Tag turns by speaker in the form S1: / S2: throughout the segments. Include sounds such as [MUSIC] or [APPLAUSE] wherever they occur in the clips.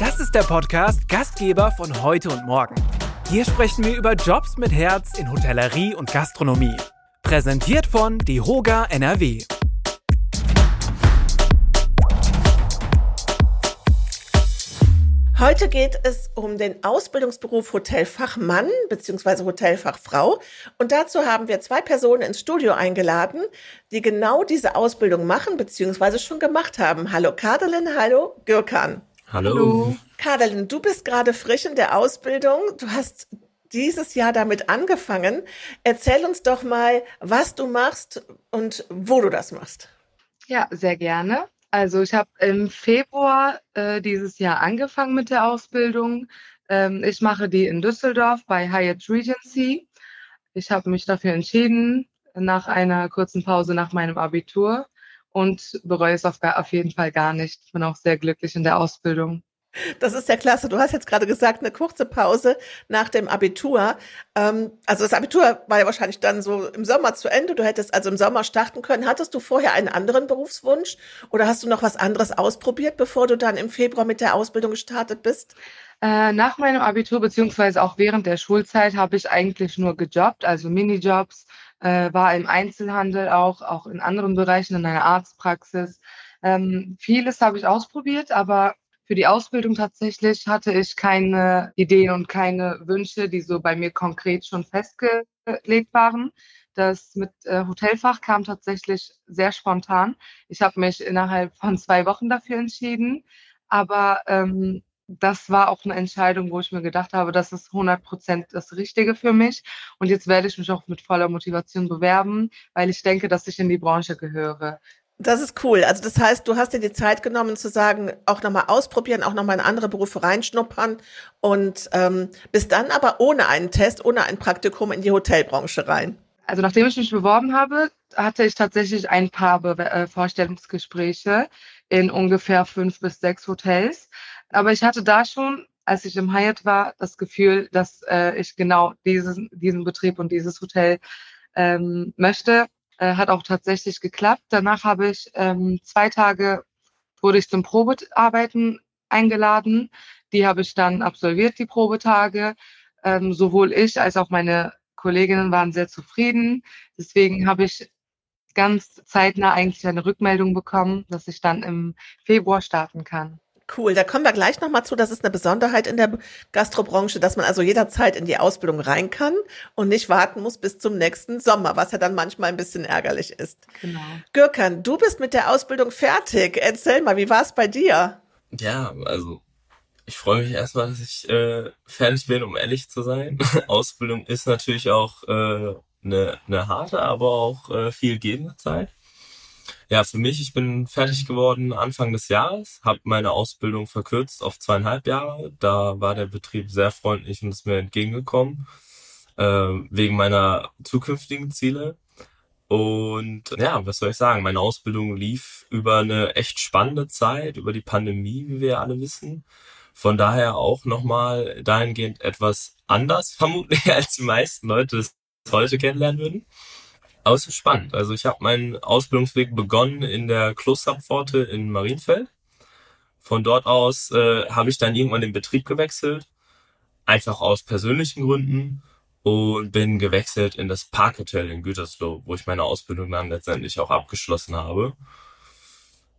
S1: Das ist der Podcast Gastgeber von heute und morgen. Hier sprechen wir über Jobs mit Herz in Hotellerie und Gastronomie. Präsentiert von DeHoga NRW.
S2: Heute geht es um den Ausbildungsberuf Hotelfachmann bzw. Hotelfachfrau. Und dazu haben wir zwei Personen ins Studio eingeladen, die genau diese Ausbildung machen bzw. schon gemacht haben. Hallo Kadelin, hallo Gürkan.
S3: Hallo. hallo.
S2: Kadelin, du bist gerade frisch in der Ausbildung. Du hast dieses Jahr damit angefangen. Erzähl uns doch mal, was du machst und wo du das machst.
S4: Ja, sehr gerne. Also ich habe im Februar äh, dieses Jahr angefangen mit der Ausbildung. Ähm, ich mache die in Düsseldorf bei Hyatt Regency. Ich habe mich dafür entschieden, nach einer kurzen Pause nach meinem Abitur und bereue es auf, auf jeden Fall gar nicht. Ich bin auch sehr glücklich in der Ausbildung.
S2: Das ist ja klasse. Du hast jetzt gerade gesagt, eine kurze Pause nach dem Abitur. Ähm, also das Abitur war ja wahrscheinlich dann so im Sommer zu Ende. Du hättest also im Sommer starten können. Hattest du vorher einen anderen Berufswunsch oder hast du noch was anderes ausprobiert, bevor du dann im Februar mit der Ausbildung gestartet bist?
S4: Äh, nach meinem Abitur beziehungsweise auch während der Schulzeit habe ich eigentlich nur gejobbt, also Minijobs, äh, war im Einzelhandel auch, auch in anderen Bereichen, in einer Arztpraxis. Ähm, vieles habe ich ausprobiert, aber für die Ausbildung tatsächlich hatte ich keine Ideen und keine Wünsche, die so bei mir konkret schon festgelegt waren. Das mit äh, Hotelfach kam tatsächlich sehr spontan. Ich habe mich innerhalb von zwei Wochen dafür entschieden, aber ähm, das war auch eine Entscheidung, wo ich mir gedacht habe, das ist 100 Prozent das Richtige für mich. Und jetzt werde ich mich auch mit voller Motivation bewerben, weil ich denke, dass ich in die Branche gehöre.
S2: Das ist cool. Also das heißt, du hast dir die Zeit genommen zu sagen, auch nochmal ausprobieren, auch nochmal in andere Berufe reinschnuppern und ähm, bist dann aber ohne einen Test, ohne ein Praktikum in die Hotelbranche rein.
S4: Also nachdem ich mich beworben habe, hatte ich tatsächlich ein paar Be äh, Vorstellungsgespräche in ungefähr fünf bis sechs Hotels. Aber ich hatte da schon, als ich im Hyatt war, das Gefühl, dass äh, ich genau diesen, diesen Betrieb und dieses Hotel ähm, möchte äh, hat auch tatsächlich geklappt. Danach habe ich ähm, zwei Tage, wurde ich zum Probearbeiten eingeladen. Die habe ich dann absolviert, die Probetage. Ähm, sowohl ich als auch meine Kolleginnen waren sehr zufrieden. Deswegen habe ich ganz zeitnah eigentlich eine Rückmeldung bekommen, dass ich dann im Februar starten kann.
S2: Cool, da kommen wir gleich nochmal zu. Das ist eine Besonderheit in der Gastrobranche, dass man also jederzeit in die Ausbildung rein kann und nicht warten muss bis zum nächsten Sommer, was ja dann manchmal ein bisschen ärgerlich ist. Genau. Gürkan, du bist mit der Ausbildung fertig. Erzähl mal, wie war es bei dir?
S3: Ja, also ich freue mich erstmal, dass ich äh, fertig bin, um ehrlich zu sein. [LAUGHS] Ausbildung ist natürlich auch äh, eine, eine harte, aber auch äh, viel gebende Zeit. Ja, für mich, ich bin fertig geworden Anfang des Jahres, habe meine Ausbildung verkürzt auf zweieinhalb Jahre. Da war der Betrieb sehr freundlich und ist mir entgegengekommen, äh, wegen meiner zukünftigen Ziele. Und ja, was soll ich sagen? Meine Ausbildung lief über eine echt spannende Zeit, über die Pandemie, wie wir alle wissen. Von daher auch nochmal dahingehend etwas anders, [LAUGHS] vermutlich, als die meisten Leute es heute kennenlernen würden. Aber es ist spannend. Also ich habe meinen Ausbildungsweg begonnen in der Klosterpforte in Marienfeld. Von dort aus äh, habe ich dann irgendwann den Betrieb gewechselt, einfach aus persönlichen Gründen und bin gewechselt in das Parkhotel in Gütersloh, wo ich meine Ausbildung dann letztendlich auch abgeschlossen habe.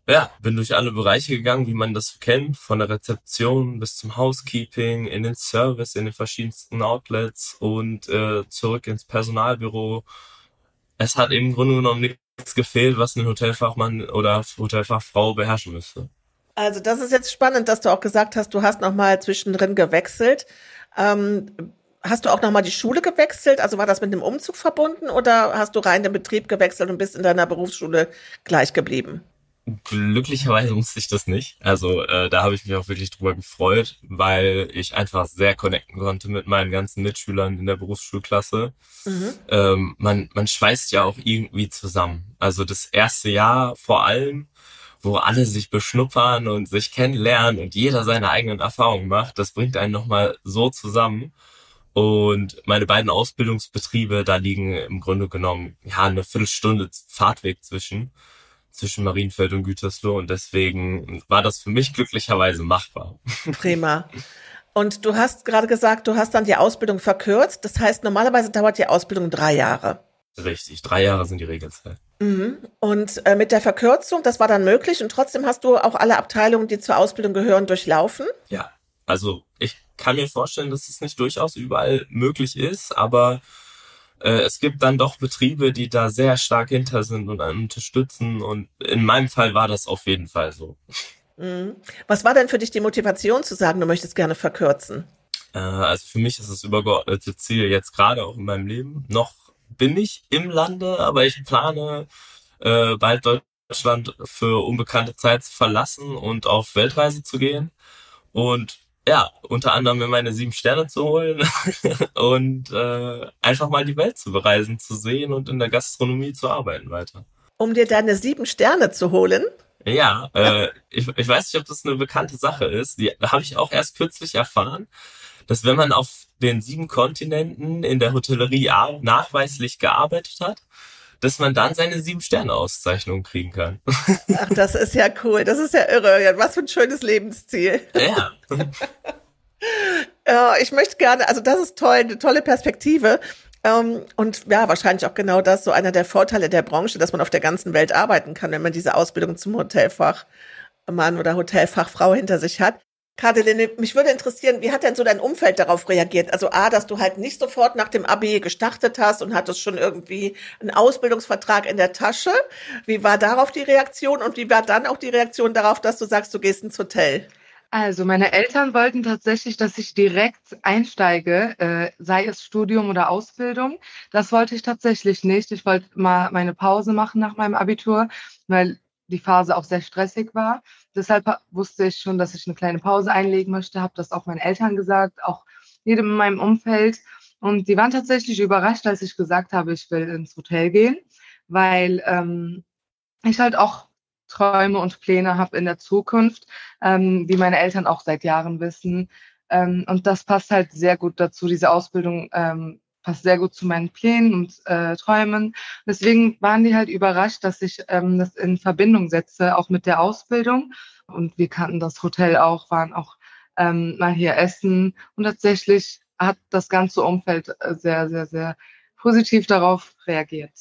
S3: Ja, bin durch alle Bereiche gegangen, wie man das kennt, von der Rezeption bis zum Housekeeping, in den Service, in den verschiedensten Outlets und äh, zurück ins Personalbüro es hat im Grunde genommen nichts gefehlt, was ein Hotelfachmann oder Hotelfachfrau beherrschen müsste.
S2: Also das ist jetzt spannend, dass du auch gesagt hast, du hast nochmal zwischendrin gewechselt. Ähm, hast du auch nochmal die Schule gewechselt? Also war das mit einem Umzug verbunden oder hast du rein den Betrieb gewechselt und bist in deiner Berufsschule gleich geblieben?
S3: Glücklicherweise musste ich das nicht. Also äh, da habe ich mich auch wirklich drüber gefreut, weil ich einfach sehr connecten konnte mit meinen ganzen Mitschülern in der Berufsschulklasse. Mhm. Ähm, man, man schweißt ja auch irgendwie zusammen. Also das erste Jahr vor allem, wo alle sich beschnuppern und sich kennenlernen und jeder seine eigenen Erfahrungen macht, das bringt einen nochmal so zusammen. Und meine beiden Ausbildungsbetriebe, da liegen im Grunde genommen ja eine Viertelstunde Fahrtweg zwischen. Zwischen Marienfeld und Gütersloh und deswegen war das für mich glücklicherweise machbar.
S2: Prima. Und du hast gerade gesagt, du hast dann die Ausbildung verkürzt. Das heißt, normalerweise dauert die Ausbildung drei Jahre.
S3: Richtig, drei Jahre sind die Regelzeit.
S2: Mhm. Und äh, mit der Verkürzung, das war dann möglich und trotzdem hast du auch alle Abteilungen, die zur Ausbildung gehören, durchlaufen?
S3: Ja, also ich kann mir vorstellen, dass es nicht durchaus überall möglich ist, aber es gibt dann doch Betriebe, die da sehr stark hinter sind und einen unterstützen und in meinem Fall war das auf jeden Fall so.
S2: Mhm. Was war denn für dich die Motivation zu sagen, du möchtest gerne verkürzen?
S3: Äh, also für mich ist das übergeordnete Ziel jetzt gerade auch in meinem Leben. Noch bin ich im Lande, aber ich plane äh, bald Deutschland für unbekannte Zeit zu verlassen und auf Weltreise zu gehen. Und ja, unter anderem mir meine sieben Sterne zu holen [LAUGHS] und äh, einfach mal die Welt zu bereisen, zu sehen und in der Gastronomie zu arbeiten weiter.
S2: Um dir deine sieben Sterne zu holen?
S3: Ja, äh, ich, ich weiß nicht, ob das eine bekannte Sache ist. Die habe ich auch erst kürzlich erfahren, dass wenn man auf den sieben Kontinenten in der Hotellerie nachweislich gearbeitet hat, dass man dann seine sieben Sterne Auszeichnung kriegen kann. [LAUGHS]
S2: Ach, das ist ja cool. Das ist ja irre. Was für ein schönes Lebensziel.
S3: Ja. [LAUGHS]
S2: ja ich möchte gerne, also das ist toll, eine tolle Perspektive. Ähm, und ja, wahrscheinlich auch genau das, so einer der Vorteile der Branche, dass man auf der ganzen Welt arbeiten kann, wenn man diese Ausbildung zum Hotelfachmann oder Hotelfachfrau hinter sich hat. Kadeline, mich würde interessieren, wie hat denn so dein Umfeld darauf reagiert? Also A, dass du halt nicht sofort nach dem Abi gestartet hast und hattest schon irgendwie einen Ausbildungsvertrag in der Tasche. Wie war darauf die Reaktion und wie war dann auch die Reaktion darauf, dass du sagst, du gehst ins Hotel?
S4: Also meine Eltern wollten tatsächlich, dass ich direkt einsteige, äh, sei es Studium oder Ausbildung. Das wollte ich tatsächlich nicht. Ich wollte mal meine Pause machen nach meinem Abitur, weil die Phase auch sehr stressig war. Deshalb wusste ich schon, dass ich eine kleine Pause einlegen möchte, habe das auch meinen Eltern gesagt, auch jedem in meinem Umfeld. Und die waren tatsächlich überrascht, als ich gesagt habe, ich will ins Hotel gehen, weil ähm, ich halt auch Träume und Pläne habe in der Zukunft, ähm, wie meine Eltern auch seit Jahren wissen. Ähm, und das passt halt sehr gut dazu. Diese Ausbildung ähm, passt sehr gut zu meinen Plänen und äh, Träumen. Deswegen waren die halt überrascht, dass ich ähm, das in Verbindung setze, auch mit der Ausbildung. Und wir kannten das Hotel auch, waren auch ähm, mal hier essen. Und tatsächlich hat das ganze Umfeld äh, sehr, sehr, sehr positiv darauf reagiert.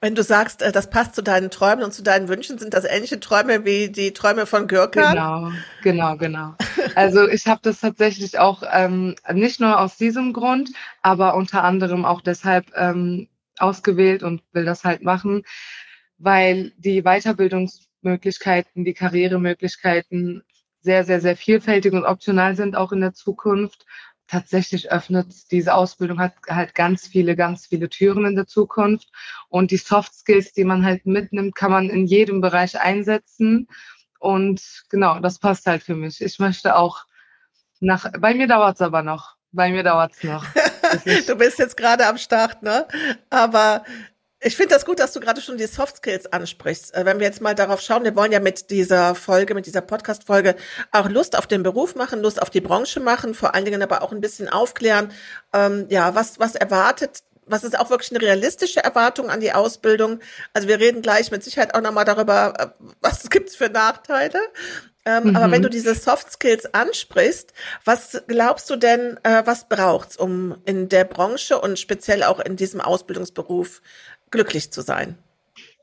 S2: Wenn du sagst, äh, das passt zu deinen Träumen und zu deinen Wünschen, sind das ähnliche Träume wie die Träume von Gürkan?
S4: Genau, genau, genau. [LAUGHS] Also ich habe das tatsächlich auch ähm, nicht nur aus diesem Grund, aber unter anderem auch deshalb ähm, ausgewählt und will das halt machen, weil die Weiterbildungsmöglichkeiten, die Karrieremöglichkeiten sehr, sehr, sehr vielfältig und optional sind auch in der Zukunft tatsächlich öffnet diese Ausbildung hat halt ganz viele, ganz viele Türen in der Zukunft. Und die Soft Skills, die man halt mitnimmt, kann man in jedem Bereich einsetzen. Und genau, das passt halt für mich. Ich möchte auch nach, bei mir dauert es aber noch. Bei mir dauert es noch. [LAUGHS]
S2: du bist jetzt gerade am Start, ne? Aber ich finde das gut, dass du gerade schon die Soft Skills ansprichst. Äh, wenn wir jetzt mal darauf schauen, wir wollen ja mit dieser Folge, mit dieser Podcast-Folge auch Lust auf den Beruf machen, Lust auf die Branche machen, vor allen Dingen aber auch ein bisschen aufklären, ähm, ja, was, was erwartet was ist auch wirklich eine realistische Erwartung an die Ausbildung? Also wir reden gleich mit Sicherheit auch nochmal darüber, äh, was [LAUGHS] gibt's für Nachteile. Ähm, mhm. Aber wenn du diese Soft Skills ansprichst, was glaubst du denn, äh, was braucht's, um in der Branche und speziell auch in diesem Ausbildungsberuf glücklich zu sein?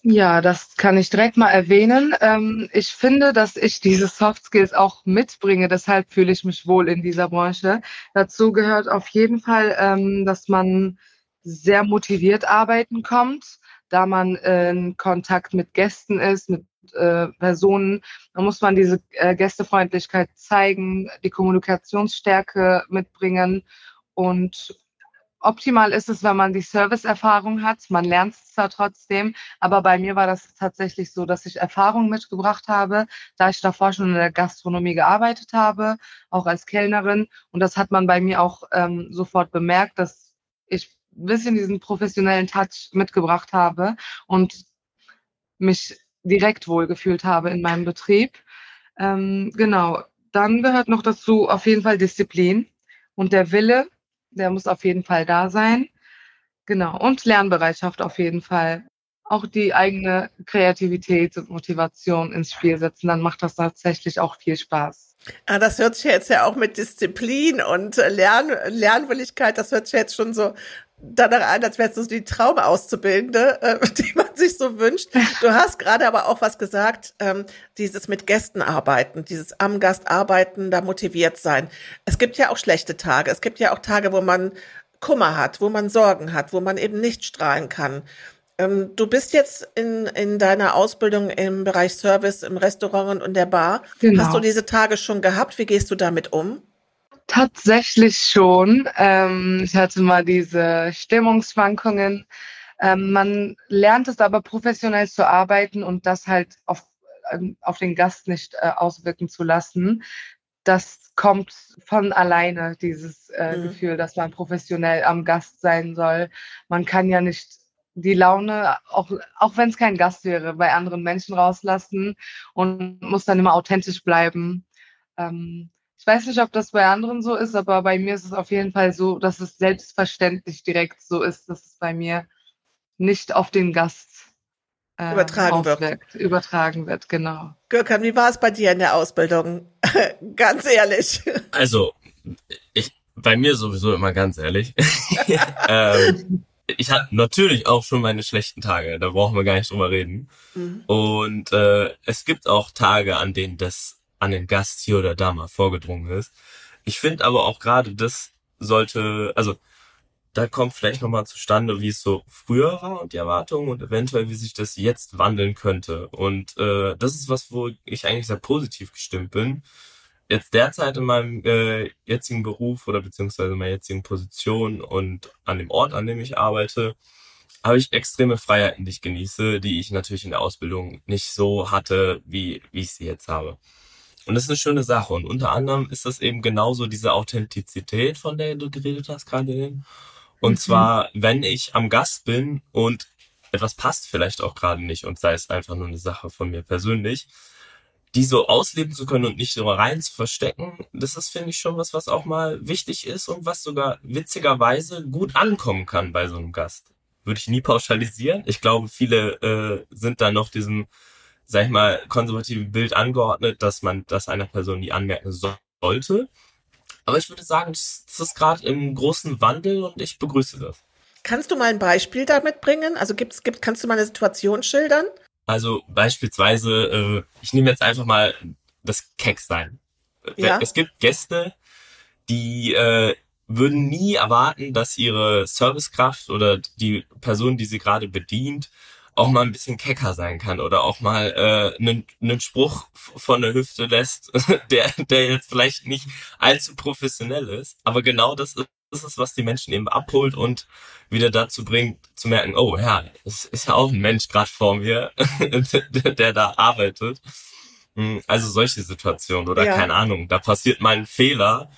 S4: Ja, das kann ich direkt mal erwähnen. Ähm, ich finde, dass ich diese Soft Skills auch mitbringe. Deshalb fühle ich mich wohl in dieser Branche. Dazu gehört auf jeden Fall, ähm, dass man sehr motiviert arbeiten kommt, da man in Kontakt mit Gästen ist, mit äh, Personen. Da muss man diese äh, Gästefreundlichkeit zeigen, die Kommunikationsstärke mitbringen und Optimal ist es, wenn man die Serviceerfahrung hat. Man lernt es zwar trotzdem, aber bei mir war das tatsächlich so, dass ich Erfahrung mitgebracht habe, da ich davor schon in der Gastronomie gearbeitet habe, auch als Kellnerin. Und das hat man bei mir auch ähm, sofort bemerkt, dass ich bisschen diesen professionellen Touch mitgebracht habe und mich direkt wohlgefühlt habe in meinem Betrieb. Ähm, genau. Dann gehört noch dazu auf jeden Fall Disziplin und der Wille, der muss auf jeden Fall da sein. Genau. Und Lernbereitschaft auf jeden Fall. auch die eigene Kreativität und Motivation ins Spiel setzen, dann macht das tatsächlich auch viel Spaß.
S2: Ah, das hört sich jetzt ja auch mit Disziplin und Lern Lernwilligkeit, das hört sich jetzt schon so danach an, als wärst du die Traumauszubildende, äh, [LAUGHS] die man sich so wünscht. Du hast gerade aber auch was gesagt, ähm, dieses mit Gästen arbeiten, dieses am Gast arbeiten, da motiviert sein. Es gibt ja auch schlechte Tage. Es gibt ja auch Tage, wo man Kummer hat, wo man Sorgen hat, wo man eben nicht strahlen kann. Ähm, du bist jetzt in, in deiner Ausbildung im Bereich Service, im Restaurant und der Bar. Genau. Hast du diese Tage schon gehabt? Wie gehst du damit um?
S4: Tatsächlich schon. Ähm, ich hatte mal diese Stimmungsschwankungen. Ähm, man lernt es aber professionell zu arbeiten und das halt auf, ähm, auf den Gast nicht äh, auswirken zu lassen. Das kommt von alleine, dieses äh, mhm. Gefühl, dass man professionell am Gast sein soll. Man kann ja nicht die Laune, auch, auch wenn es kein Gast wäre, bei anderen Menschen rauslassen und muss dann immer authentisch bleiben. Ähm, ich weiß nicht, ob das bei anderen so ist, aber bei mir ist es auf jeden Fall so, dass es selbstverständlich direkt so ist, dass es bei mir nicht auf den Gast
S2: äh, übertragen wird.
S4: Übertragen wird, genau.
S2: Gürkan, wie war es bei dir in der Ausbildung? [LAUGHS] ganz ehrlich.
S3: Also, ich, bei mir sowieso immer ganz ehrlich. [LAUGHS] ähm, ich hatte natürlich auch schon meine schlechten Tage, da brauchen wir gar nicht drüber reden. Mhm. Und äh, es gibt auch Tage, an denen das an den Gast hier oder da mal vorgedrungen ist. Ich finde aber auch gerade das sollte, also da kommt vielleicht nochmal zustande, wie es so früher war und die Erwartungen und eventuell, wie sich das jetzt wandeln könnte. Und äh, das ist was, wo ich eigentlich sehr positiv gestimmt bin. Jetzt derzeit in meinem äh, jetzigen Beruf oder beziehungsweise meiner jetzigen Position und an dem Ort, an dem ich arbeite, habe ich extreme Freiheiten, die ich genieße, die ich natürlich in der Ausbildung nicht so hatte, wie, wie ich sie jetzt habe. Und das ist eine schöne Sache. Und unter anderem ist das eben genauso diese Authentizität, von der du geredet hast gerade. Und mhm. zwar, wenn ich am Gast bin und etwas passt vielleicht auch gerade nicht und sei es einfach nur eine Sache von mir persönlich, die so ausleben zu können und nicht so rein zu verstecken, das ist, finde ich, schon was, was auch mal wichtig ist und was sogar witzigerweise gut ankommen kann bei so einem Gast. Würde ich nie pauschalisieren. Ich glaube, viele äh, sind da noch diesem sag ich mal, konservativen Bild angeordnet, dass man das einer Person nie anmerken sollte. Aber ich würde sagen, das, das ist gerade im großen Wandel und ich begrüße das.
S2: Kannst du mal ein Beispiel damit bringen? Also gibt's, gibt, kannst du mal eine Situation schildern?
S3: Also beispielsweise, äh, ich nehme jetzt einfach mal das Keck-Sein. Ja. Es gibt Gäste, die äh, würden nie erwarten, dass ihre Servicekraft oder die Person, die sie gerade bedient, auch mal ein bisschen kecker sein kann oder auch mal äh, einen, einen Spruch von der Hüfte lässt, [LAUGHS] der, der jetzt vielleicht nicht allzu professionell ist. Aber genau das ist, das ist was die Menschen eben abholt und wieder dazu bringt, zu merken, oh ja, es ist ja auch ein Mensch gerade vor mir, der, [LAUGHS] der da arbeitet. Hm, also solche Situationen oder ja. keine Ahnung, da passiert mal ein Fehler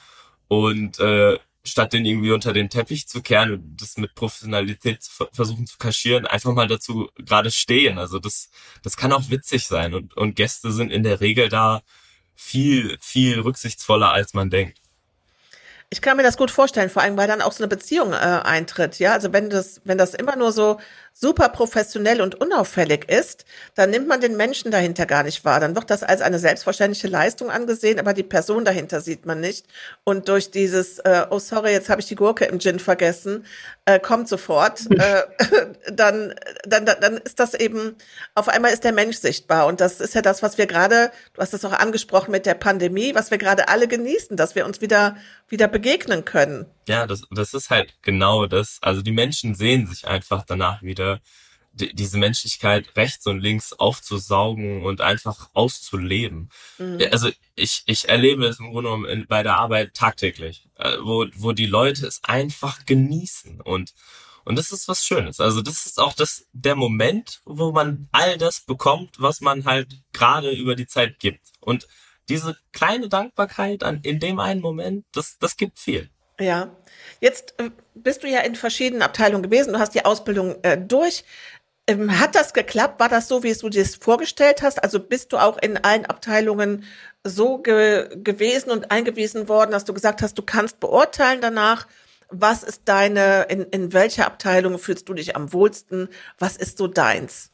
S3: und äh, statt den irgendwie unter den Teppich zu kehren und das mit Professionalität zu versuchen zu kaschieren, einfach mal dazu gerade stehen. Also das, das kann auch witzig sein und, und Gäste sind in der Regel da viel, viel rücksichtsvoller, als man denkt.
S2: Ich kann mir das gut vorstellen, vor allem weil dann auch so eine Beziehung äh, eintritt, ja. Also wenn das, wenn das immer nur so super professionell und unauffällig ist, dann nimmt man den Menschen dahinter gar nicht wahr. Dann wird das als eine selbstverständliche Leistung angesehen, aber die Person dahinter sieht man nicht. Und durch dieses, äh, oh sorry, jetzt habe ich die Gurke im Gin vergessen, äh, kommt sofort, [LAUGHS] äh, [LAUGHS] dann, dann, dann ist das eben, auf einmal ist der Mensch sichtbar. Und das ist ja das, was wir gerade, du hast es auch angesprochen mit der Pandemie, was wir gerade alle genießen, dass wir uns wieder, wieder begegnen können.
S3: Ja, das, das ist halt genau das. Also die Menschen sehen sich einfach danach wieder, die, diese Menschlichkeit rechts und links aufzusaugen und einfach auszuleben. Mhm. Also ich, ich erlebe es im Grunde genommen bei der Arbeit tagtäglich, äh, wo, wo die Leute es einfach genießen und und das ist was Schönes. Also das ist auch das, der Moment, wo man all das bekommt, was man halt gerade über die Zeit gibt. Und diese kleine Dankbarkeit an, in dem einen Moment, das, das gibt viel.
S2: Ja, jetzt äh, bist du ja in verschiedenen Abteilungen gewesen, du hast die Ausbildung äh, durch. Ähm, hat das geklappt? War das so, wie du dir es vorgestellt hast? Also bist du auch in allen Abteilungen so ge gewesen und eingewiesen worden, dass du gesagt hast, du kannst beurteilen danach, was ist deine, in, in welcher Abteilung fühlst du dich am wohlsten? Was ist so deins?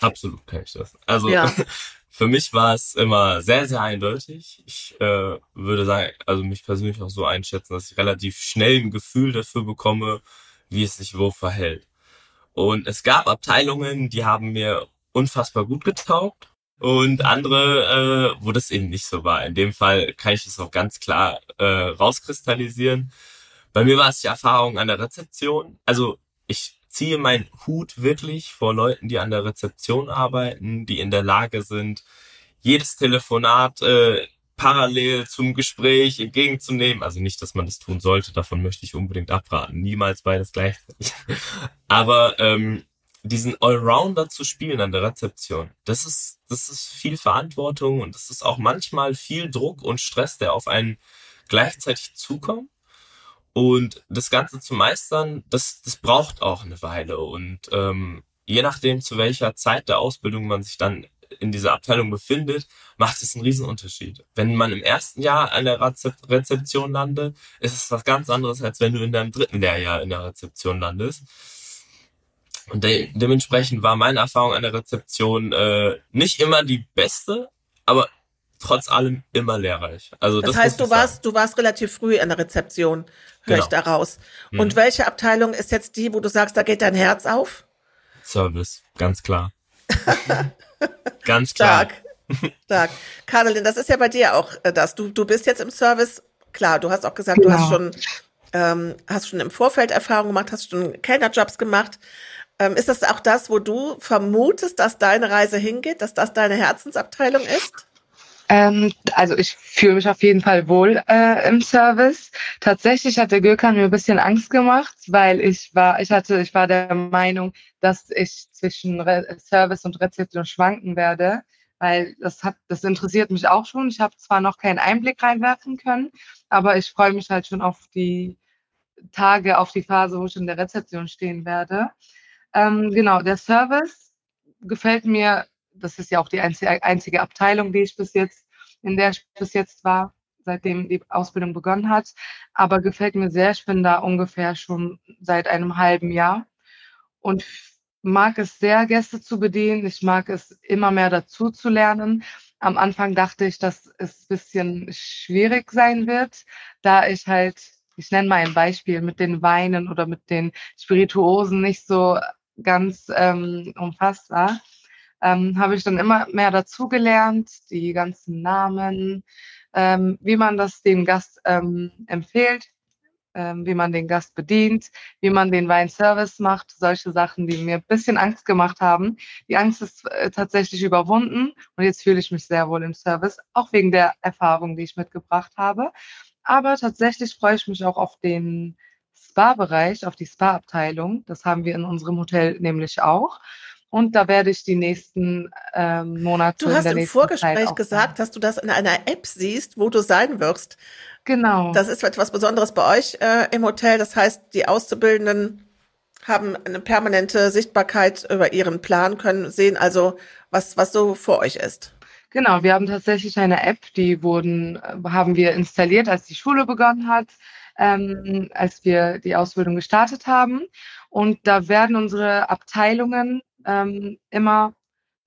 S3: Absolut kann ich das. Also ja. [LAUGHS] für mich war es immer sehr, sehr eindeutig. Ich äh, würde sagen, also mich persönlich auch so einschätzen, dass ich relativ schnell ein Gefühl dafür bekomme, wie es sich wo verhält. Und es gab Abteilungen, die haben mir unfassbar gut getaugt und andere, äh, wo das eben nicht so war. In dem Fall kann ich das auch ganz klar äh, rauskristallisieren. Bei mir war es die Erfahrung an der Rezeption. Also ich ziehe meinen Hut wirklich vor Leuten, die an der Rezeption arbeiten, die in der Lage sind, jedes Telefonat äh, parallel zum Gespräch entgegenzunehmen. Also nicht, dass man das tun sollte, davon möchte ich unbedingt abraten. Niemals beides gleichzeitig. [LAUGHS] Aber ähm, diesen Allrounder zu spielen an der Rezeption, das ist, das ist viel Verantwortung und das ist auch manchmal viel Druck und Stress, der auf einen gleichzeitig zukommt. Und das Ganze zu meistern, das, das braucht auch eine Weile. Und ähm, je nachdem, zu welcher Zeit der Ausbildung man sich dann in dieser Abteilung befindet, macht es einen Riesenunterschied. Wenn man im ersten Jahr an der Rezeption landet, ist es was ganz anderes, als wenn du in deinem dritten Lehrjahr in der Rezeption landest. Und de dementsprechend war meine Erfahrung an der Rezeption äh, nicht immer die beste, aber trotz allem immer lehrreich. Also
S2: das, das heißt, du warst, du warst relativ früh in der Rezeption, höre genau. ich daraus. Mhm. Und welche Abteilung ist jetzt die, wo du sagst, da geht dein Herz auf?
S3: Service, ganz klar. [LAUGHS] Ganz klar.
S2: Stark. Stark. Caroline, das ist ja bei dir auch äh, das. Du, du bist jetzt im Service. Klar, du hast auch gesagt, genau. du hast schon, ähm, hast schon im Vorfeld Erfahrung gemacht, hast schon Kellnerjobs gemacht. Ähm, ist das auch das, wo du vermutest, dass deine Reise hingeht, dass das deine Herzensabteilung ist?
S4: Ähm, also ich fühle mich auf jeden Fall wohl äh, im Service. Tatsächlich hat der Gürkan mir ein bisschen Angst gemacht, weil ich war, ich hatte, ich war der Meinung, dass ich zwischen Re Service und Rezeption schwanken werde, weil das hat, das interessiert mich auch schon. Ich habe zwar noch keinen Einblick reinwerfen können, aber ich freue mich halt schon auf die Tage, auf die Phase, wo ich in der Rezeption stehen werde. Ähm, genau, der Service gefällt mir das ist ja auch die einzige, Abteilung, die ich bis jetzt, in der ich bis jetzt war, seitdem die Ausbildung begonnen hat. Aber gefällt mir sehr. Ich bin da ungefähr schon seit einem halben Jahr und mag es sehr, Gäste zu bedienen. Ich mag es immer mehr dazu zu lernen. Am Anfang dachte ich, dass es ein bisschen schwierig sein wird, da ich halt, ich nenne mal ein Beispiel, mit den Weinen oder mit den Spirituosen nicht so ganz ähm, umfasst war ähm, habe ich dann immer mehr dazugelernt, die ganzen Namen, ähm, wie man das dem Gast ähm, empfiehlt, ähm, wie man den Gast bedient, wie man den Weinservice macht, solche Sachen, die mir ein bisschen Angst gemacht haben. Die Angst ist äh, tatsächlich überwunden und jetzt fühle ich mich sehr wohl im Service, auch wegen der Erfahrung, die ich mitgebracht habe. Aber tatsächlich freue ich mich auch auf den Spa-Bereich, auf die Spa-Abteilung. Das haben wir in unserem Hotel nämlich auch. Und da werde ich die nächsten ähm, Monate.
S2: Du hast im Vorgespräch gesagt, dass du das in einer App siehst, wo du sein wirst.
S4: Genau.
S2: Das ist etwas Besonderes bei euch äh, im Hotel. Das heißt, die Auszubildenden haben eine permanente Sichtbarkeit über ihren Plan, können sehen also, was, was so vor euch ist.
S4: Genau, wir haben tatsächlich eine App, die wurden, äh, haben wir installiert, als die Schule begonnen hat, ähm, als wir die Ausbildung gestartet haben. Und da werden unsere Abteilungen ähm, immer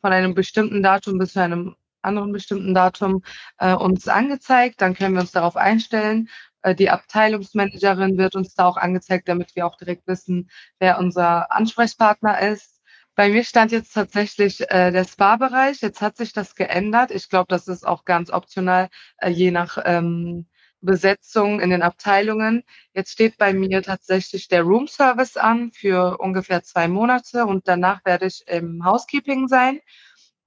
S4: von einem bestimmten Datum bis zu einem anderen bestimmten Datum äh, uns angezeigt. Dann können wir uns darauf einstellen. Äh, die Abteilungsmanagerin wird uns da auch angezeigt, damit wir auch direkt wissen, wer unser Ansprechpartner ist. Bei mir stand jetzt tatsächlich äh, der Spa-Bereich. Jetzt hat sich das geändert. Ich glaube, das ist auch ganz optional, äh, je nach ähm, Besetzung in den Abteilungen. Jetzt steht bei mir tatsächlich der Room Service an für ungefähr zwei Monate und danach werde ich im Housekeeping sein.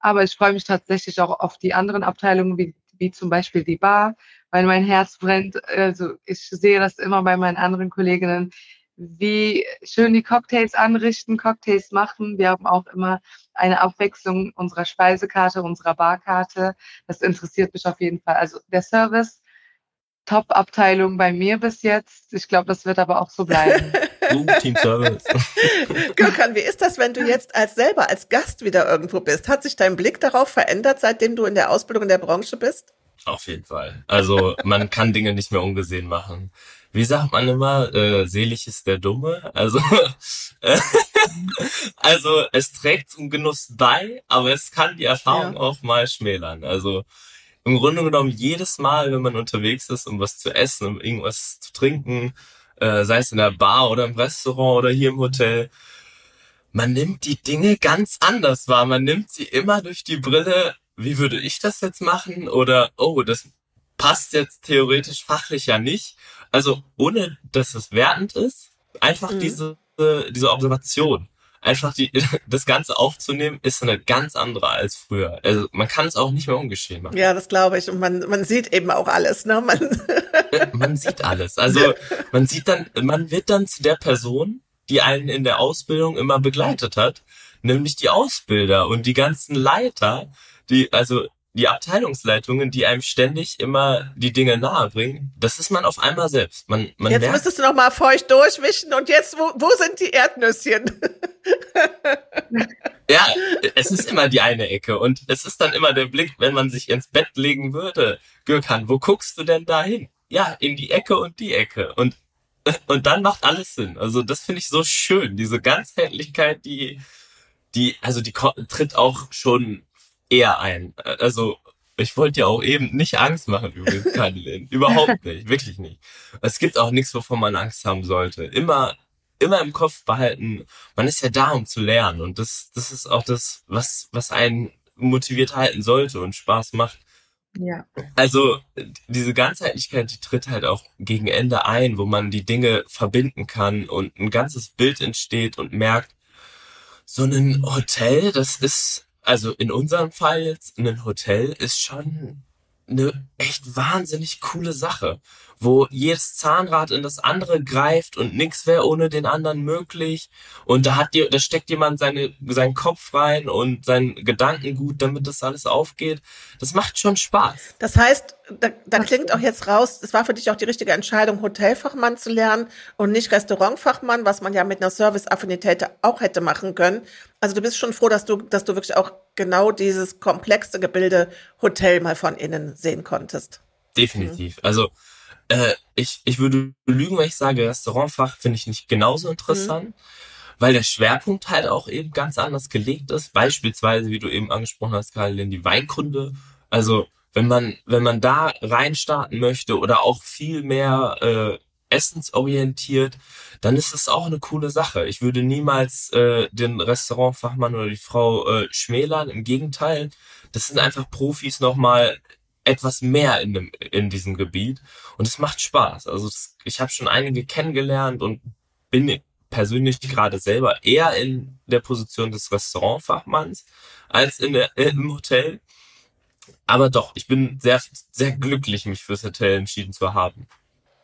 S4: Aber ich freue mich tatsächlich auch auf die anderen Abteilungen, wie, wie zum Beispiel die Bar, weil mein Herz brennt. Also ich sehe das immer bei meinen anderen Kolleginnen, wie schön die Cocktails anrichten, Cocktails machen. Wir haben auch immer eine Abwechslung unserer Speisekarte, unserer Barkarte. Das interessiert mich auf jeden Fall. Also der Service Top-Abteilung bei mir bis jetzt. Ich glaube, das wird aber auch so bleiben. [LAUGHS]
S3: Uh, Team Service. [LAUGHS]
S2: Gürkan, wie ist das, wenn du jetzt als selber als Gast wieder irgendwo bist? Hat sich dein Blick darauf verändert, seitdem du in der Ausbildung in der Branche bist?
S3: Auf jeden Fall. Also man kann Dinge nicht mehr ungesehen machen. Wie sagt man immer, äh, selig ist der Dumme. Also, äh, [LAUGHS] also es trägt zum Genuss bei, aber es kann die Erfahrung ja. auch mal schmälern. Also im Grunde genommen jedes Mal, wenn man unterwegs ist, um was zu essen, um irgendwas zu trinken, äh, sei es in der Bar oder im Restaurant oder hier im Hotel, man nimmt die Dinge ganz anders wahr. Man nimmt sie immer durch die Brille, wie würde ich das jetzt machen? Oder, oh, das passt jetzt theoretisch fachlich ja nicht. Also ohne, dass es wertend ist, einfach mhm. diese, diese Observation einfach die, [LAUGHS] das Ganze aufzunehmen, ist eine ganz andere als früher. Also man kann es auch nicht mehr ungeschehen machen.
S2: Ja, das glaube ich. Und man, man sieht eben auch alles, ne? Man, [LAUGHS]
S3: man sieht alles. Also man sieht dann, man wird dann zu der Person, die einen in der Ausbildung immer begleitet hat, nämlich die Ausbilder und die ganzen Leiter, die, also die Abteilungsleitungen, die einem ständig immer die Dinge nahebringen, das ist man auf einmal selbst. Man, man
S2: jetzt merkt, müsstest du noch mal feucht durchwischen und jetzt, wo, wo sind die Erdnüsschen? [LAUGHS]
S3: ja, es ist immer die eine Ecke und es ist dann immer der Blick, wenn man sich ins Bett legen würde. Gürkan, wo guckst du denn da hin? Ja, in die Ecke und die Ecke und und dann macht alles Sinn. Also das finde ich so schön, diese Ganzheitlichkeit, die die also die tritt auch schon eher ein. Also ich wollte ja auch eben nicht Angst machen übrigens, [LAUGHS] Kadelin. Überhaupt nicht, wirklich nicht. Es gibt auch nichts, wovon man Angst haben sollte. Immer, immer im Kopf behalten, man ist ja da, um zu lernen. Und das, das ist auch das, was, was einen motiviert halten sollte und Spaß macht.
S4: Ja.
S3: Also diese Ganzheitlichkeit, die tritt halt auch gegen Ende ein, wo man die Dinge verbinden kann und ein ganzes Bild entsteht und merkt, so ein Hotel, das ist also in unserem Fall jetzt ein Hotel ist schon eine echt wahnsinnig coole Sache, wo jedes Zahnrad in das andere greift und nichts wäre ohne den anderen möglich. Und da hat dir, da steckt jemand seine, seinen Kopf rein und seinen Gedankengut, damit das alles aufgeht. Das macht schon Spaß.
S2: Das heißt, da, da klingt auch jetzt raus, es war für dich auch die richtige Entscheidung, Hotelfachmann zu lernen und nicht Restaurantfachmann, was man ja mit einer Service-Affinität auch hätte machen können. Also du bist schon froh, dass du, dass du wirklich auch genau dieses komplexe Gebilde Hotel mal von innen sehen konntest.
S3: Definitiv. Mhm. Also äh, ich, ich würde lügen, wenn ich sage, Restaurantfach finde ich nicht genauso interessant. Mhm weil der Schwerpunkt halt auch eben ganz anders gelegt ist. Beispielsweise, wie du eben angesprochen hast, Karl, in die Weinkunde. Also wenn man, wenn man da reinstarten möchte oder auch viel mehr äh, essensorientiert, dann ist es auch eine coole Sache. Ich würde niemals äh, den Restaurantfachmann oder die Frau äh, schmälern. Im Gegenteil, das sind einfach Profis nochmal etwas mehr in, dem, in diesem Gebiet und es macht Spaß. Also das, ich habe schon einige kennengelernt und bin persönlich gerade selber eher in der Position des Restaurantfachmanns als in der, im Hotel. Aber doch, ich bin sehr, sehr glücklich, mich fürs Hotel entschieden zu haben.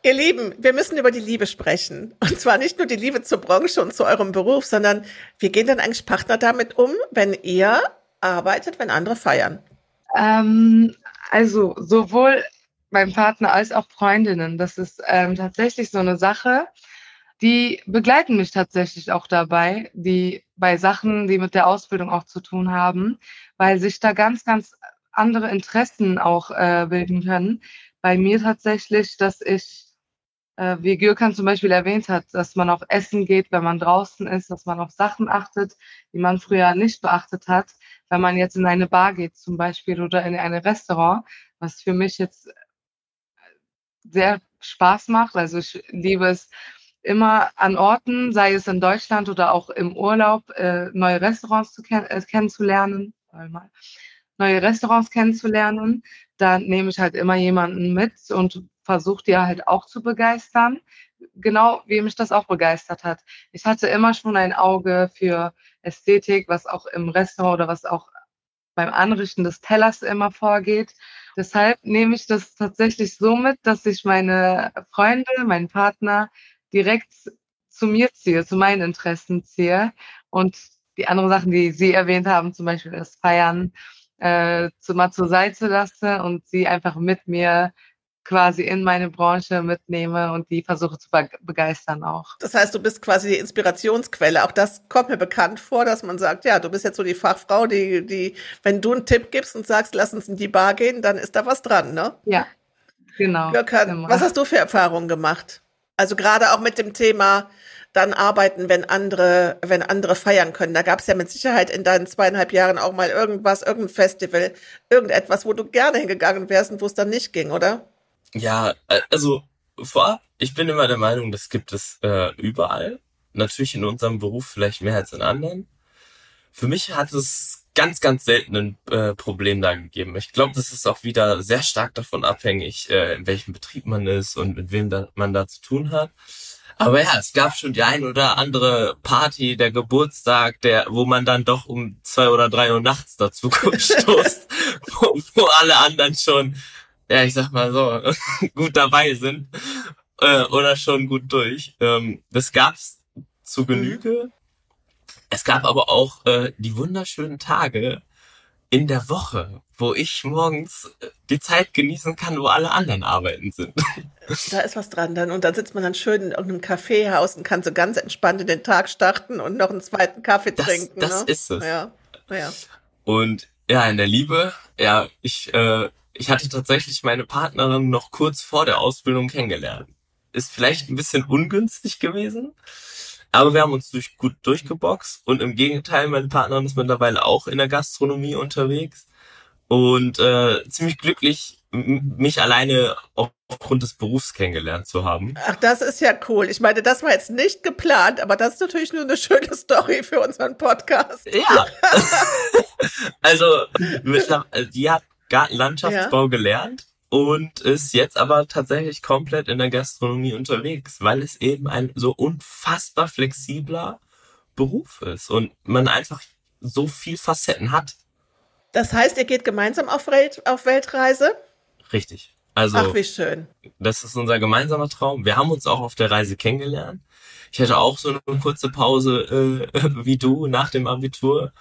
S2: Ihr Lieben, wir müssen über die Liebe sprechen. Und zwar nicht nur die Liebe zur Branche und zu eurem Beruf, sondern wie gehen denn eigentlich Partner damit um, wenn ihr arbeitet, wenn andere feiern?
S4: Ähm, also sowohl beim Partner als auch Freundinnen. Das ist ähm, tatsächlich so eine Sache. Die begleiten mich tatsächlich auch dabei, die bei Sachen, die mit der Ausbildung auch zu tun haben, weil sich da ganz, ganz andere Interessen auch äh, bilden können. Bei mir tatsächlich, dass ich, äh, wie Gürkan zum Beispiel erwähnt hat, dass man auch essen geht, wenn man draußen ist, dass man auf Sachen achtet, die man früher nicht beachtet hat. Wenn man jetzt in eine Bar geht zum Beispiel oder in ein Restaurant, was für mich jetzt sehr Spaß macht. Also ich liebe es immer an Orten, sei es in Deutschland oder auch im Urlaub, äh, neue Restaurants zu kenn äh, kennenzulernen. Neue Restaurants kennenzulernen, dann nehme ich halt immer jemanden mit und versuche die halt auch zu begeistern. Genau wie mich das auch begeistert hat. Ich hatte immer schon ein Auge für Ästhetik, was auch im Restaurant oder was auch beim Anrichten des Tellers immer vorgeht. Deshalb nehme ich das tatsächlich so mit, dass ich meine Freunde, meinen Partner direkt zu mir ziehe, zu meinen Interessen ziehe und die anderen Sachen, die Sie erwähnt haben, zum Beispiel das Feiern, äh, zu, mal zur Seite lasse und sie einfach mit mir quasi in meine Branche mitnehme und die versuche zu begeistern auch.
S2: Das heißt, du bist quasi die Inspirationsquelle. Auch das kommt mir bekannt vor, dass man sagt, ja, du bist jetzt so die Fachfrau, die, die, wenn du einen Tipp gibst und sagst, lass uns in die Bar gehen, dann ist da was dran, ne?
S4: Ja, genau.
S2: Gökhan, was hast du für Erfahrungen gemacht? Also gerade auch mit dem Thema dann arbeiten, wenn andere, wenn andere feiern können. Da gab es ja mit Sicherheit in deinen zweieinhalb Jahren auch mal irgendwas, irgendein Festival, irgendetwas, wo du gerne hingegangen wärst und wo es dann nicht ging, oder?
S3: Ja, äh, also vorab, ich bin immer der Meinung, das gibt es äh, überall. Natürlich in unserem Beruf vielleicht mehr als in anderen. Für mich hat es ganz, ganz selten ein äh, Problem da gegeben. Ich glaube, das ist auch wieder sehr stark davon abhängig, äh, in welchem Betrieb man ist und mit wem da, man da zu tun hat. Aber ja, es gab schon die ein oder andere Party, der Geburtstag, der, wo man dann doch um zwei oder drei Uhr nachts dazu [LAUGHS] stoßt, wo, wo alle anderen schon ja, ich sag mal so, [LAUGHS] gut dabei sind äh, oder schon gut durch. Ähm, das gab's zu Genüge. Es gab aber auch äh, die wunderschönen Tage in der Woche, wo ich morgens äh, die Zeit genießen kann, wo alle anderen arbeiten sind.
S2: Da ist was dran dann. Und dann sitzt man dann schön in irgendeinem Kaffeehaus und kann so ganz entspannt in den Tag starten und noch einen zweiten Kaffee
S3: das,
S2: trinken.
S3: Das
S2: ne?
S3: ist es.
S2: Ja, ja.
S3: Und ja, in der Liebe, ja, ich äh, ich hatte tatsächlich meine Partnerin noch kurz vor der Ausbildung kennengelernt. Ist vielleicht ein bisschen ungünstig gewesen, aber wir haben uns durch, gut durchgeboxt und im Gegenteil, meine Partnerin ist mittlerweile auch in der Gastronomie unterwegs und äh, ziemlich glücklich, mich alleine aufgrund des Berufs kennengelernt zu haben.
S2: Ach, das ist ja cool. Ich meine, das war jetzt nicht geplant, aber das ist natürlich nur eine schöne Story für unseren Podcast.
S3: Ja. [LAUGHS] also, die hat Gartenlandschaftsbau ja. gelernt und ist jetzt aber tatsächlich komplett in der Gastronomie unterwegs, weil es eben ein so unfassbar flexibler Beruf ist und man einfach so viel Facetten hat.
S2: Das heißt, ihr geht gemeinsam auf, Welt, auf Weltreise?
S3: Richtig. Also,
S2: Ach, wie schön.
S3: Das ist unser gemeinsamer Traum. Wir haben uns auch auf der Reise kennengelernt. Ich hatte auch so eine kurze Pause äh, [LAUGHS] wie du nach dem Abitur.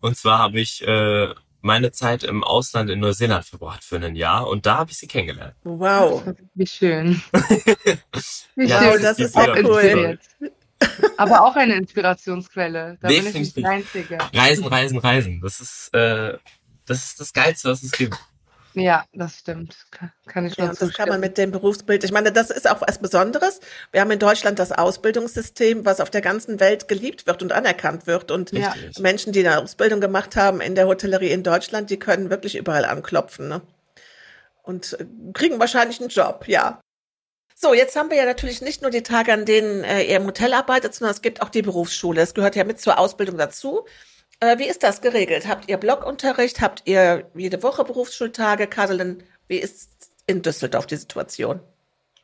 S3: Und zwar habe ich äh, meine Zeit im Ausland in Neuseeland verbracht für ein Jahr und da habe ich sie kennengelernt.
S2: Wow.
S4: Wie schön. [LAUGHS]
S2: Wie ja, schön, das, das ist ja cool.
S4: Aber auch eine Inspirationsquelle. Da Definitiv. bin ich nicht die Einzige.
S3: Reisen, reisen, reisen. Das ist, äh, das ist das Geilste, was es gibt.
S4: Ja, das stimmt. Kann, ich nur
S2: ja, Das kann man mit dem Berufsbild. Ich meine, das ist auch was Besonderes. Wir haben in Deutschland das Ausbildungssystem, was auf der ganzen Welt geliebt wird und anerkannt wird. Und ja. Menschen, die eine Ausbildung gemacht haben in der Hotellerie in Deutschland, die können wirklich überall anklopfen. Ne? Und äh, kriegen wahrscheinlich einen Job, ja. So, jetzt haben wir ja natürlich nicht nur die Tage, an denen äh, ihr im Hotel arbeitet, sondern es gibt auch die Berufsschule. Es gehört ja mit zur Ausbildung dazu. Äh, wie ist das geregelt? Habt ihr Blockunterricht? Habt ihr jede Woche Berufsschultage? Kadelin, wie ist in Düsseldorf die Situation?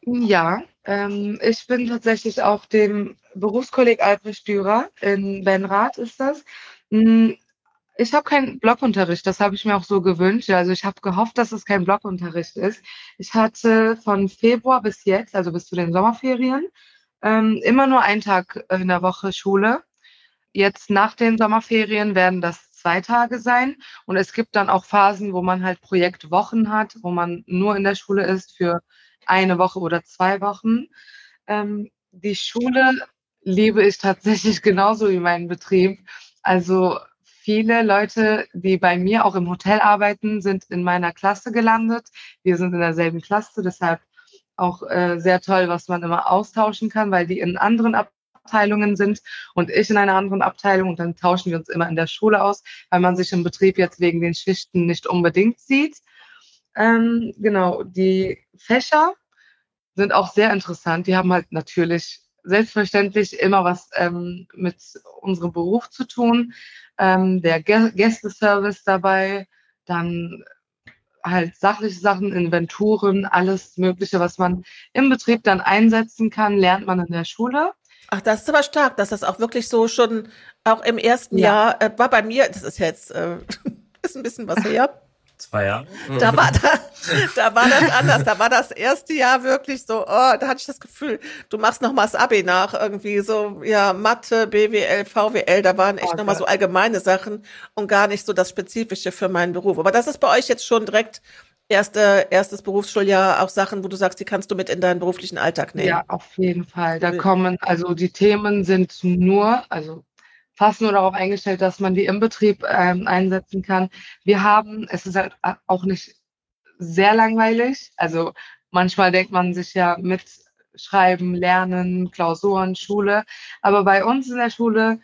S4: Ja, ähm, ich bin tatsächlich auf dem Berufskolleg Albrecht Dürer in Benrath ist das. Hm, ich habe keinen Blockunterricht, das habe ich mir auch so gewünscht. Also ich habe gehofft, dass es kein Blockunterricht ist. Ich hatte von Februar bis jetzt, also bis zu den Sommerferien, ähm, immer nur einen Tag in der Woche Schule. Jetzt nach den Sommerferien werden das zwei Tage sein. Und es gibt dann auch Phasen, wo man halt Projektwochen hat, wo man nur in der Schule ist für eine Woche oder zwei Wochen. Ähm, die Schule liebe ich tatsächlich [LAUGHS] genauso wie meinen Betrieb. Also viele Leute, die bei mir auch im Hotel arbeiten, sind in meiner Klasse gelandet. Wir sind in derselben Klasse, deshalb auch äh, sehr toll, was man immer austauschen kann, weil die in anderen Ab Abteilungen sind und ich in einer anderen Abteilung und dann tauschen wir uns immer in der Schule aus, weil man sich im Betrieb jetzt wegen den Schichten nicht unbedingt sieht. Ähm, genau, die Fächer sind auch sehr interessant. Die haben halt natürlich selbstverständlich immer was ähm, mit unserem Beruf zu tun. Ähm, der Gästeservice dabei, dann halt sachliche Sachen, Inventuren, alles Mögliche, was man im Betrieb dann einsetzen kann, lernt man in der Schule.
S2: Ach, das ist aber stark, dass das auch wirklich so schon auch im ersten ja. Jahr äh, war bei mir, das ist jetzt äh, [LAUGHS] ist ein bisschen was her.
S3: Zwei Jahre.
S2: Da war da, da war das anders. Da war das erste Jahr wirklich so, oh, da hatte ich das Gefühl, du machst noch mal das Abi nach irgendwie so, ja, Mathe, BWL, VWL, da waren echt okay. noch mal so allgemeine Sachen und gar nicht so das Spezifische für meinen Beruf. Aber das ist bei euch jetzt schon direkt erste, erstes Berufsschuljahr auch Sachen, wo du sagst, die kannst du mit in deinen beruflichen Alltag nehmen?
S4: Ja, auf jeden Fall. Da kommen, also die Themen sind nur, also fast nur darauf eingestellt, dass man die im Betrieb ähm, einsetzen kann. Wir haben, es ist halt auch nicht sehr langweilig. Also manchmal denkt man sich ja mit Schreiben, Lernen, Klausuren, Schule. Aber bei uns in der Schule,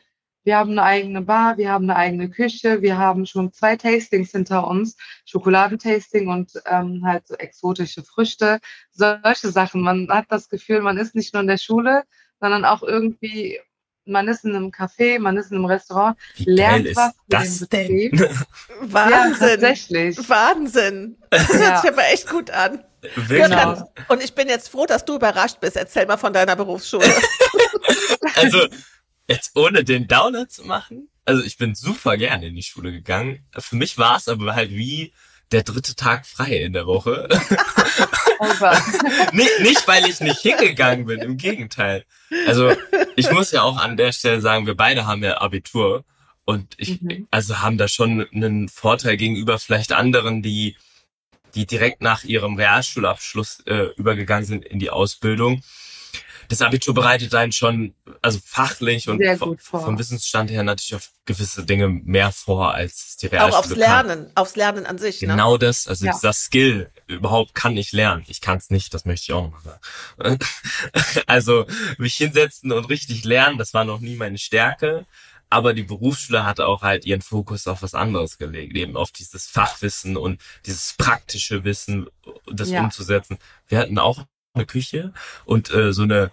S4: wir haben eine eigene Bar, wir haben eine eigene Küche, wir haben schon zwei Tastings hinter uns, Schokoladentasting und ähm, halt so exotische Früchte, solche Sachen. Man hat das Gefühl, man ist nicht nur in der Schule, sondern auch irgendwie, man ist in einem Café, man ist in einem Restaurant,
S3: Wie
S4: lernt
S3: geil ist
S4: was
S3: das
S4: den
S3: denn?
S4: Betrieb. Ja,
S2: Wahnsinn.
S4: tatsächlich.
S2: Wahnsinn. Das hört
S4: Ja.
S2: sich aber echt gut an. Gökhan, Und ich bin jetzt froh, dass du überrascht bist. Erzähl mal von deiner Berufsschule.
S3: Also, jetzt ohne den Downer zu machen. Also, ich bin super gerne in die Schule gegangen. Für mich war es aber halt wie der dritte Tag frei in der Woche.
S4: Oh [LAUGHS]
S3: nee, nicht, weil ich nicht hingegangen bin, im Gegenteil. Also, ich muss ja auch an der Stelle sagen, wir beide haben ja Abitur. Und ich,
S4: Mhm.
S3: also haben da schon einen Vorteil gegenüber vielleicht anderen, die, die direkt nach ihrem Realschulabschluss äh, übergegangen sind in die Ausbildung. Das Abitur bereitet einen schon, also fachlich und vom, Wissensstand her natürlich auf gewisse Dinge mehr vor, als die
S2: auch
S3: Realschule
S2: aufs
S3: kann.
S2: Lernen, aufs Lernen an sich. Ne?
S3: Genau das, also
S4: Ja.
S3: dieser Skill überhaupt kann ich lernen. Ich kann es nicht, das möchte ich auch noch sagen. [LAUGHS] also mich hinsetzen und richtig lernen, das war noch nie meine Stärke. Aber die Berufsschule hat auch halt ihren Fokus auf was anderes gelegt, eben auf dieses Fachwissen und dieses praktische Wissen, das
S4: Ja.
S3: umzusetzen. Wir hatten auch eine Küche und äh, so eine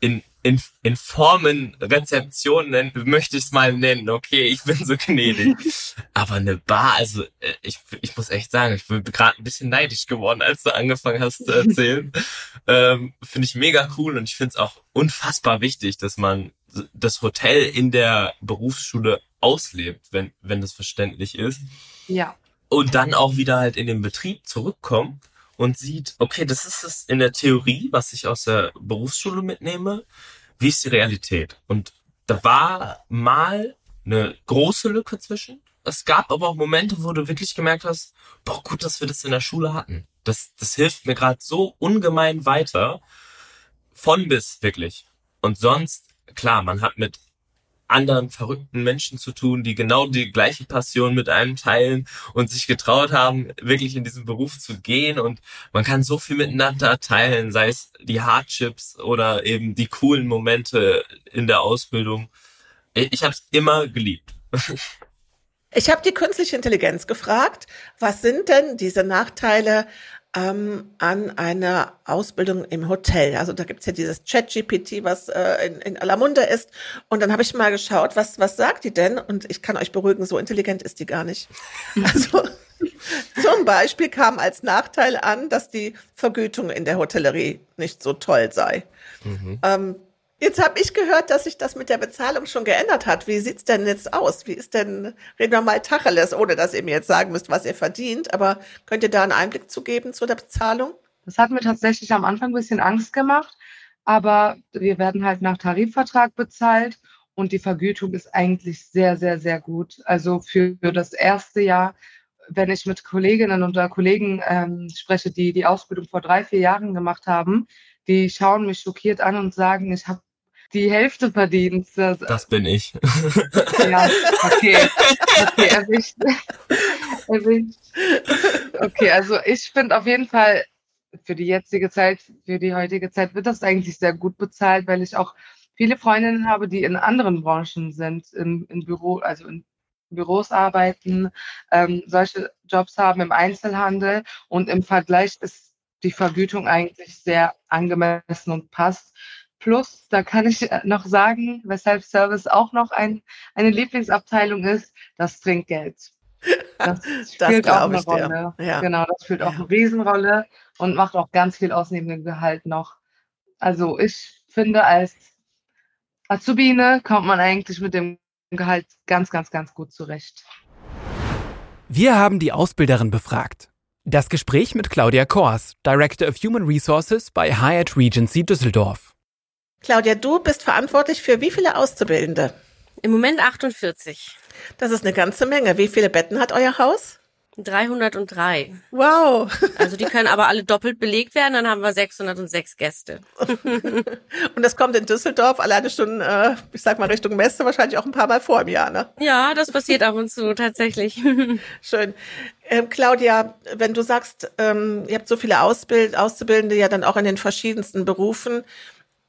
S3: in, in, in Formen Rezeption nennen, möchte ich es mal nennen. Okay, ich bin so gnädig. [LAUGHS] Aber eine Bar, also äh, ich, ich muss echt sagen, ich bin gerade ein bisschen neidisch geworden, als du angefangen hast zu erzählen. [LAUGHS] ähm, finde ich mega cool und ich finde es auch unfassbar wichtig, dass man das Hotel in der Berufsschule auslebt, wenn, wenn das verständlich ist.
S4: Ja,
S3: Und dann auch wieder halt in den Betrieb zurückkommt und sieht, okay, das ist es in der Theorie, was ich aus der Berufsschule mitnehme. Wie ist die Realität? Und da war mal eine große Lücke zwischen. Es gab aber auch Momente, wo du wirklich gemerkt hast, boah, gut, dass wir das in der Schule hatten. Das, das hilft mir gerade so ungemein weiter. Von bis, wirklich. Und sonst, klar, man hat mit anderen verrückten Menschen zu tun, die genau die gleiche Passion mit einem teilen und sich getraut haben, wirklich in diesen Beruf zu gehen. Und man kann so viel miteinander teilen, sei es die Hardships oder eben die coolen Momente in der Ausbildung. Ich habe es immer geliebt.
S2: Ich habe die künstliche Intelligenz gefragt, was sind denn diese Nachteile ähm, an einer Ausbildung im Hotel? Also da gibt's ja dieses Chat-GPT, was äh, in, in aller Munde ist. Und dann habe ich mal geschaut, was, was sagt die denn? Und ich kann euch beruhigen, so intelligent ist die gar nicht. [LAUGHS] Also zum Beispiel kam als Nachteil an, dass die Vergütung in der Hotellerie nicht so toll sei. Ähm, jetzt habe ich gehört, dass sich das mit der Bezahlung schon geändert hat. Wie sieht's denn jetzt aus? Wie ist denn, reden wir mal Tacheles, ohne dass ihr mir jetzt sagen müsst, was ihr verdient, aber könnt ihr da einen Einblick zu geben zu der Bezahlung?
S4: das hat mir tatsächlich am Anfang ein bisschen Angst gemacht, aber wir werden halt nach Tarifvertrag bezahlt und die Vergütung ist eigentlich sehr, sehr, sehr gut. Also für, für das erste Jahr, wenn ich mit Kolleginnen und Kollegen ähm, spreche, die die Ausbildung vor drei, vier Jahren gemacht haben, die schauen mich schockiert an und sagen, ich habe die Hälfte verdient. Das,
S3: Das bin ich. [LAUGHS]
S4: Ja, okay. Okay, erwischt. [LAUGHS] erwischt. Okay, also ich finde auf jeden Fall für die jetzige Zeit, für die heutige Zeit wird das eigentlich sehr gut bezahlt, weil ich auch viele Freundinnen habe, die in anderen Branchen sind, im, im Büro, also in Büros arbeiten, ähm, solche Jobs haben im Einzelhandel und im Vergleich ist die Vergütung eigentlich sehr angemessen und passt. Plus, da kann ich noch sagen, weshalb Service auch noch ein, eine Lieblingsabteilung ist, das Trinkgeld. [LAUGHS] Das spielt auch
S2: glaub
S4: eine
S2: ich dir.
S4: Rolle.
S2: Ja.
S4: Genau, das spielt auch
S2: Ja.
S4: eine Riesenrolle und macht auch ganz viel aus neben dem Gehalt noch. Also ich finde, als Azubine kommt man eigentlich mit dem Gehalt ganz, ganz, ganz gut zurecht.
S1: Wir haben die Ausbilderin befragt. Das Gespräch mit Claudia Kors, Director of Human Resources bei Hyatt Regency Düsseldorf.
S2: Claudia, du bist verantwortlich für wie viele Auszubildende?
S5: Im Moment 48.
S2: Das ist eine ganze Menge. Wie viele Betten hat euer Haus?
S5: 303.
S2: Wow.
S5: Also die können aber alle doppelt belegt werden, dann haben wir 606 Gäste. [LAUGHS]
S2: Und das kommt in Düsseldorf alleine schon, äh, ich sag mal, Richtung Messe wahrscheinlich auch ein paar Mal vor im Jahr, ne?
S5: Ja, das passiert ab und zu tatsächlich. [LAUGHS]
S2: Schön. Ähm, Claudia, wenn du sagst, ähm, ihr habt so viele Ausbild Auszubildende ja dann auch in den verschiedensten Berufen.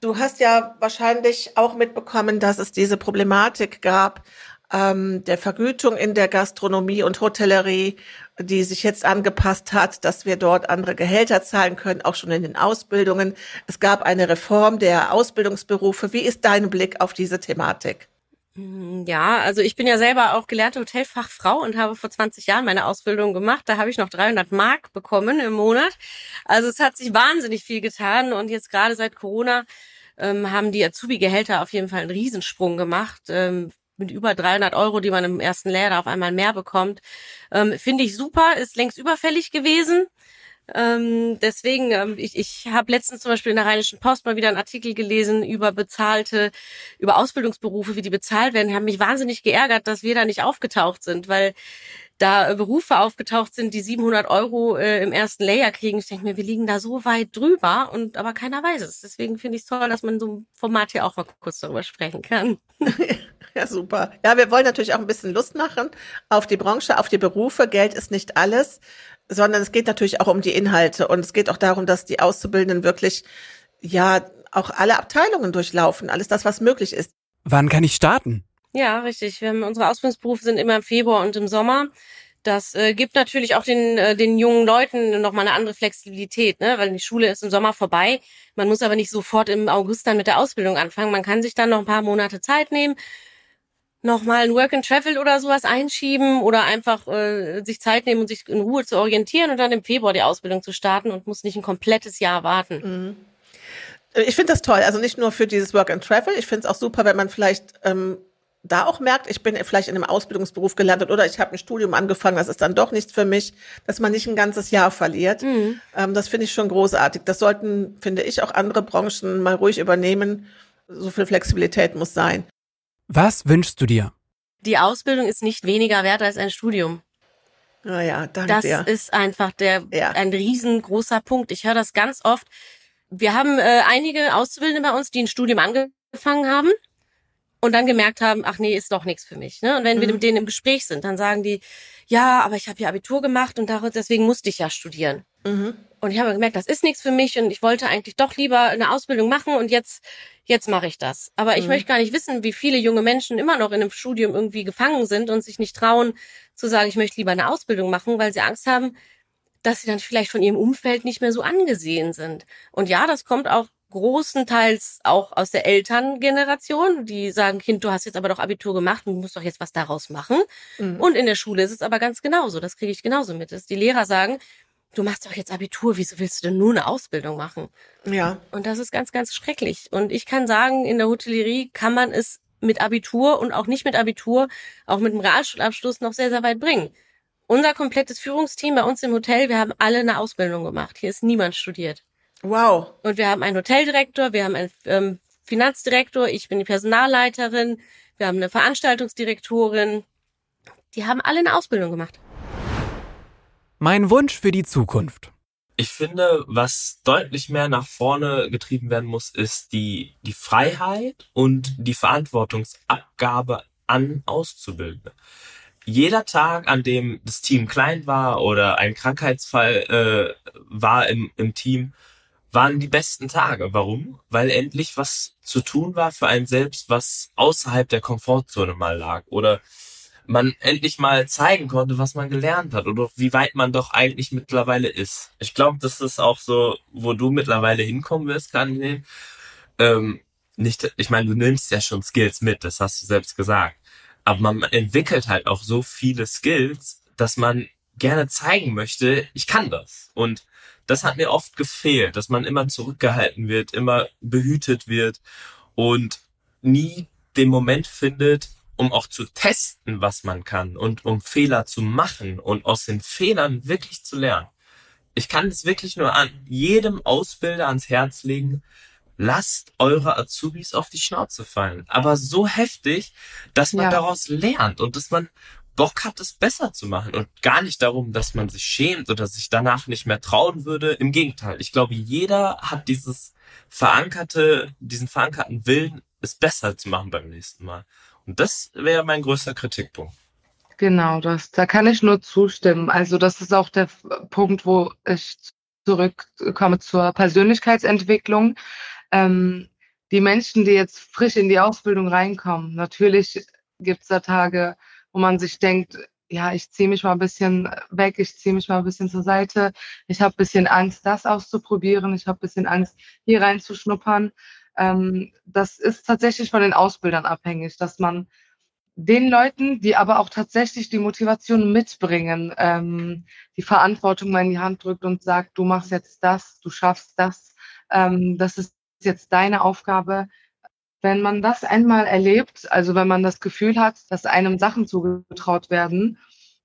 S2: Du hast ja wahrscheinlich auch mitbekommen, dass es diese Problematik gab, ähm, der Vergütung in der Gastronomie und Hotellerie, die sich jetzt angepasst hat, dass wir dort andere Gehälter zahlen können, auch schon in den Ausbildungen. Es gab eine Reform der Ausbildungsberufe. Wie ist dein Blick auf diese Thematik?
S5: Hm, ja, also ich bin ja selber auch gelernte Hotelfachfrau und habe vor 20 Jahren meine Ausbildung gemacht. Da habe ich noch 300 Mark bekommen im Monat. Also es hat sich wahnsinnig viel getan und jetzt gerade seit Corona ähm, haben die Azubi-Gehälter auf jeden Fall einen Riesensprung gemacht. Ähm, mit über 300 Euro, die man im ersten Lehrjahr auf einmal mehr bekommt. Ähm, Finde ich super, ist längst überfällig gewesen. Ähm, deswegen, ähm, ich, ich habe letztens zum Beispiel in der Rheinischen Post mal wieder einen Artikel gelesen über bezahlte, über Ausbildungsberufe, wie die bezahlt werden. Die haben mich wahnsinnig geärgert, dass wir da nicht aufgetaucht sind, weil da Berufe aufgetaucht sind, die 700 Euro äh, im ersten Layer kriegen. Ich denke mir, wir liegen da so weit drüber und aber keiner weiß es. Deswegen finde ich es toll, dass man so ein Format hier auch mal kurz darüber sprechen kann. [LAUGHS]
S2: Ja, super. Ja, wir wollen natürlich auch ein bisschen Lust machen auf die Branche, auf die Berufe. Geld ist nicht alles, sondern es geht natürlich auch um die Inhalte und es geht auch darum, dass die Auszubildenden wirklich, ja, auch alle Abteilungen durchlaufen, alles das, was möglich ist.
S1: Wann kann ich starten?
S5: Ja, richtig. Wir haben, unsere Ausbildungsberufe sind immer im Februar und im Sommer. Das äh, gibt natürlich auch den, äh, den jungen Leuten nochmal eine andere Flexibilität, ne? weil die Schule ist im Sommer vorbei. Man muss aber nicht sofort im August dann mit der Ausbildung anfangen. Man kann sich dann noch ein paar Monate Zeit nehmen, nochmal ein Work and Travel oder sowas einschieben oder einfach äh, sich Zeit nehmen und sich in Ruhe zu orientieren und dann im Februar die Ausbildung zu starten und muss nicht ein komplettes Jahr warten.
S2: Mhm. Ich finde das toll. Also nicht nur für dieses Work and Travel. Ich finde es auch super, wenn man vielleicht ähm, da auch merkt, ich bin vielleicht in einem Ausbildungsberuf gelandet oder ich habe ein Studium angefangen, das ist dann doch nichts für mich, dass man nicht ein ganzes Jahr verliert. Mhm. Ähm, das finde ich schon großartig. Das sollten, finde ich, auch andere Branchen mal ruhig übernehmen. So viel Flexibilität muss sein.
S1: Was wünschst du dir?
S5: Die Ausbildung ist nicht weniger wert als ein Studium.
S2: Naja, danke
S5: das
S2: dir.
S5: ist einfach der ja. ein riesengroßer Punkt. Ich höre das ganz oft. Wir haben äh, einige Auszubildende bei uns, die ein Studium angefangen haben und dann gemerkt haben, ach nee, ist doch nichts für mich. Ne? Und wenn mhm. wir mit denen im Gespräch sind, dann sagen die, ja, aber ich habe ja Abitur gemacht und deswegen musste ich ja studieren. Mhm. Und ich habe gemerkt, das ist nichts für mich und ich wollte eigentlich doch lieber eine Ausbildung machen und jetzt, jetzt mache ich das. Aber ich mhm. möchte gar nicht wissen, wie viele junge Menschen immer noch in einem Studium irgendwie gefangen sind und sich nicht trauen zu sagen, ich möchte lieber eine Ausbildung machen, weil sie Angst haben, dass sie dann vielleicht von ihrem Umfeld nicht mehr so angesehen sind. Und ja, das kommt auch großenteils auch aus der Elterngeneration, die sagen, Kind, du hast jetzt aber doch Abitur gemacht und du musst doch jetzt was daraus machen. Mhm. Und in der Schule ist es aber ganz genauso. Das kriege ich genauso mit. Dass die Lehrer sagen, du machst doch jetzt Abitur, wieso willst du denn nur eine Ausbildung machen?
S2: Ja.
S5: Und das ist ganz, ganz schrecklich. Und ich kann sagen, in der Hotellerie kann man es mit Abitur und auch nicht mit Abitur, auch mit einem Realschulabschluss noch sehr, sehr weit bringen. Unser komplettes Führungsteam bei uns im Hotel, wir haben alle eine Ausbildung gemacht. Hier ist niemand studiert.
S2: Wow.
S5: Und wir haben einen Hoteldirektor, wir haben einen ähm, Finanzdirektor, ich bin die Personalleiterin, wir haben eine Veranstaltungsdirektorin. Die haben alle eine Ausbildung gemacht.
S1: Mein Wunsch für die Zukunft.
S3: Ich finde, was deutlich mehr nach vorne getrieben werden muss, ist die, die Freiheit und die Verantwortungsabgabe an Auszubildende. Jeder Tag, an dem das Team klein war oder ein Krankheitsfall äh, war im, im Team, waren die besten Tage. Warum? Weil endlich was zu tun war für einen selbst, was außerhalb der Komfortzone mal lag. Oder man endlich mal zeigen konnte, was man gelernt hat oder wie weit man doch eigentlich mittlerweile ist. Ich glaube, das ist auch so, wo du mittlerweile hinkommen wirst, kann ähm, nicht, ich meine, du nimmst ja schon Skills mit, das hast du selbst gesagt. Aber man entwickelt halt auch so viele Skills, dass man gerne zeigen möchte, ich kann das. Und das hat mir oft gefehlt, dass man immer zurückgehalten wird, immer behütet wird und nie den Moment findet, um auch zu testen, was man kann und um Fehler zu machen und aus den Fehlern wirklich zu lernen. Ich kann es wirklich nur an jedem Ausbilder ans Herz legen, lasst eure Azubis auf die Schnauze fallen. Aber so heftig, dass man ja. daraus lernt und dass man Bock hat, es besser zu machen und gar nicht darum, dass man sich schämt oder sich danach nicht mehr trauen würde. Im Gegenteil. Ich glaube, jeder hat dieses verankerte, diesen verankerten Willen, es besser zu machen beim nächsten Mal. Und das wäre mein größter Kritikpunkt.
S4: Genau, das, da kann ich nur zustimmen. Also das ist auch der Punkt, wo ich zurückkomme zur Persönlichkeitsentwicklung. Ähm, die Menschen, die jetzt frisch in die Ausbildung reinkommen, natürlich gibt es da Tage, wo man sich denkt, ja, ich ziehe mich mal ein bisschen weg, ich ziehe mich mal ein bisschen zur Seite, ich habe ein bisschen Angst, das auszuprobieren, ich habe ein bisschen Angst, hier reinzuschnuppern. Ähm, das ist tatsächlich von den Ausbildern abhängig, dass man den Leuten, die aber auch tatsächlich die Motivation mitbringen, ähm, die Verantwortung mal in die Hand drückt und sagt, du machst jetzt das, du schaffst das, ähm, das ist jetzt deine Aufgabe. Wenn man das einmal erlebt, also wenn man das Gefühl hat, dass einem Sachen zugetraut werden,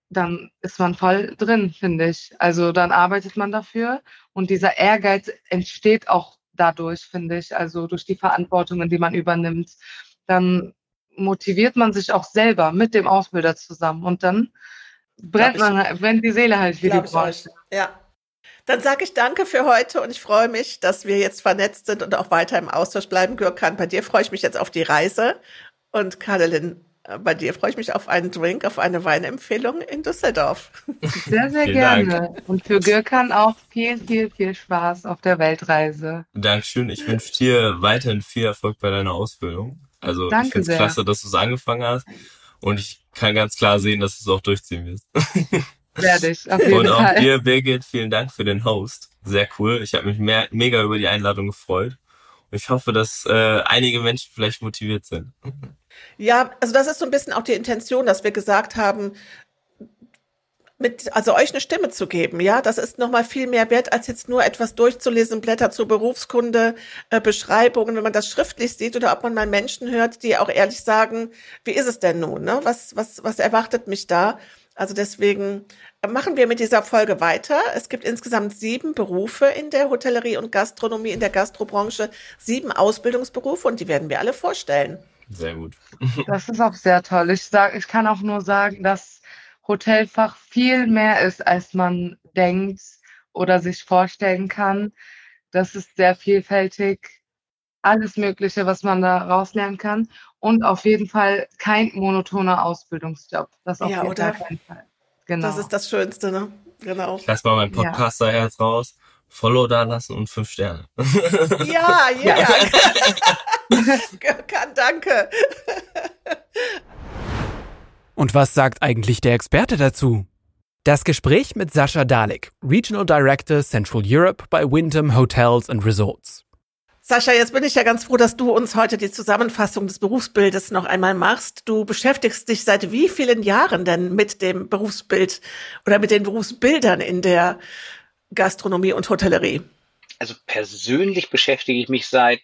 S4: dann ist man voll drin, finde ich. Also dann arbeitet man dafür und dieser Ehrgeiz entsteht auch dadurch, finde ich, also durch die Verantwortungen, die man übernimmt. Dann motiviert man sich auch selber mit dem Ausbilder zusammen und dann brennt man, halt, brennt die Seele halt wie die Branche.
S2: Ja. Dann sage ich danke für heute und ich freue mich, dass wir jetzt vernetzt sind und auch weiter im Austausch bleiben. Gürkan, bei dir freue ich mich jetzt auf die Reise und Kadelin, äh, bei dir freue ich mich auf einen Drink, auf eine Weinempfehlung in Düsseldorf. [LAUGHS]
S4: Sehr, sehr gerne. Dank. Und für Gürkan auch viel, viel, viel Spaß auf der Weltreise.
S3: Dankeschön. Ich wünsche dir weiterhin viel Erfolg bei deiner Ausbildung. Also Danke ich finde es klasse, dass du es angefangen hast. Und ich kann ganz klar sehen, dass du es auch durchziehen wirst. [LAUGHS]
S4: Werde ich, auf jeden
S3: Und auch Fall. dir, Birgit, vielen Dank für den Host. Sehr cool. Ich habe mich mehr, mega über die Einladung gefreut. Und ich hoffe, dass äh, einige Menschen vielleicht motiviert sind. [LAUGHS]
S2: Ja, also das ist so ein bisschen auch die Intention, dass wir gesagt haben, mit, also euch eine Stimme zu geben, ja, das ist nochmal viel mehr wert, als jetzt nur etwas durchzulesen, Blätter zur Berufskunde, äh, Beschreibungen, wenn man das schriftlich sieht oder ob man mal Menschen hört, die auch ehrlich sagen, wie ist es denn nun, ne? Was, was, was erwartet mich da? Also deswegen machen wir mit dieser Folge weiter. Es gibt insgesamt sieben Berufe in der Hotellerie und Gastronomie, in der Gastrobranche, sieben Ausbildungsberufe und die werden wir alle vorstellen.
S3: Sehr gut.
S4: Das ist auch sehr toll. Ich sag, ich kann auch nur sagen, dass Hotelfach viel mehr ist, als man denkt oder sich vorstellen kann. Das ist sehr vielfältig. Alles Mögliche, was man da rauslernen kann. Und auf jeden Fall kein monotoner Ausbildungsjob. Das auf ja, jeden oder? Fall.
S2: Genau. Das ist das Schönste, ne? Genau.
S3: Ich lass mal mein Podcaster-Herz ja. raus. Follow da lassen und fünf Sterne. [LAUGHS]
S2: Ja, [LAUGHS] ja. ja. danke.
S1: Und was sagt eigentlich der Experte dazu? Das Gespräch mit Sascha Dalek, Regional Director Central Europe bei Wyndham Hotels and Resorts.
S2: Sascha, jetzt bin ich ja ganz froh, dass du uns heute die Zusammenfassung des Berufsbildes noch einmal machst. Du beschäftigst dich seit wie vielen Jahren denn mit dem Berufsbild oder mit den Berufsbildern in der Gastronomie und Hotellerie?
S6: Also persönlich beschäftige ich mich seit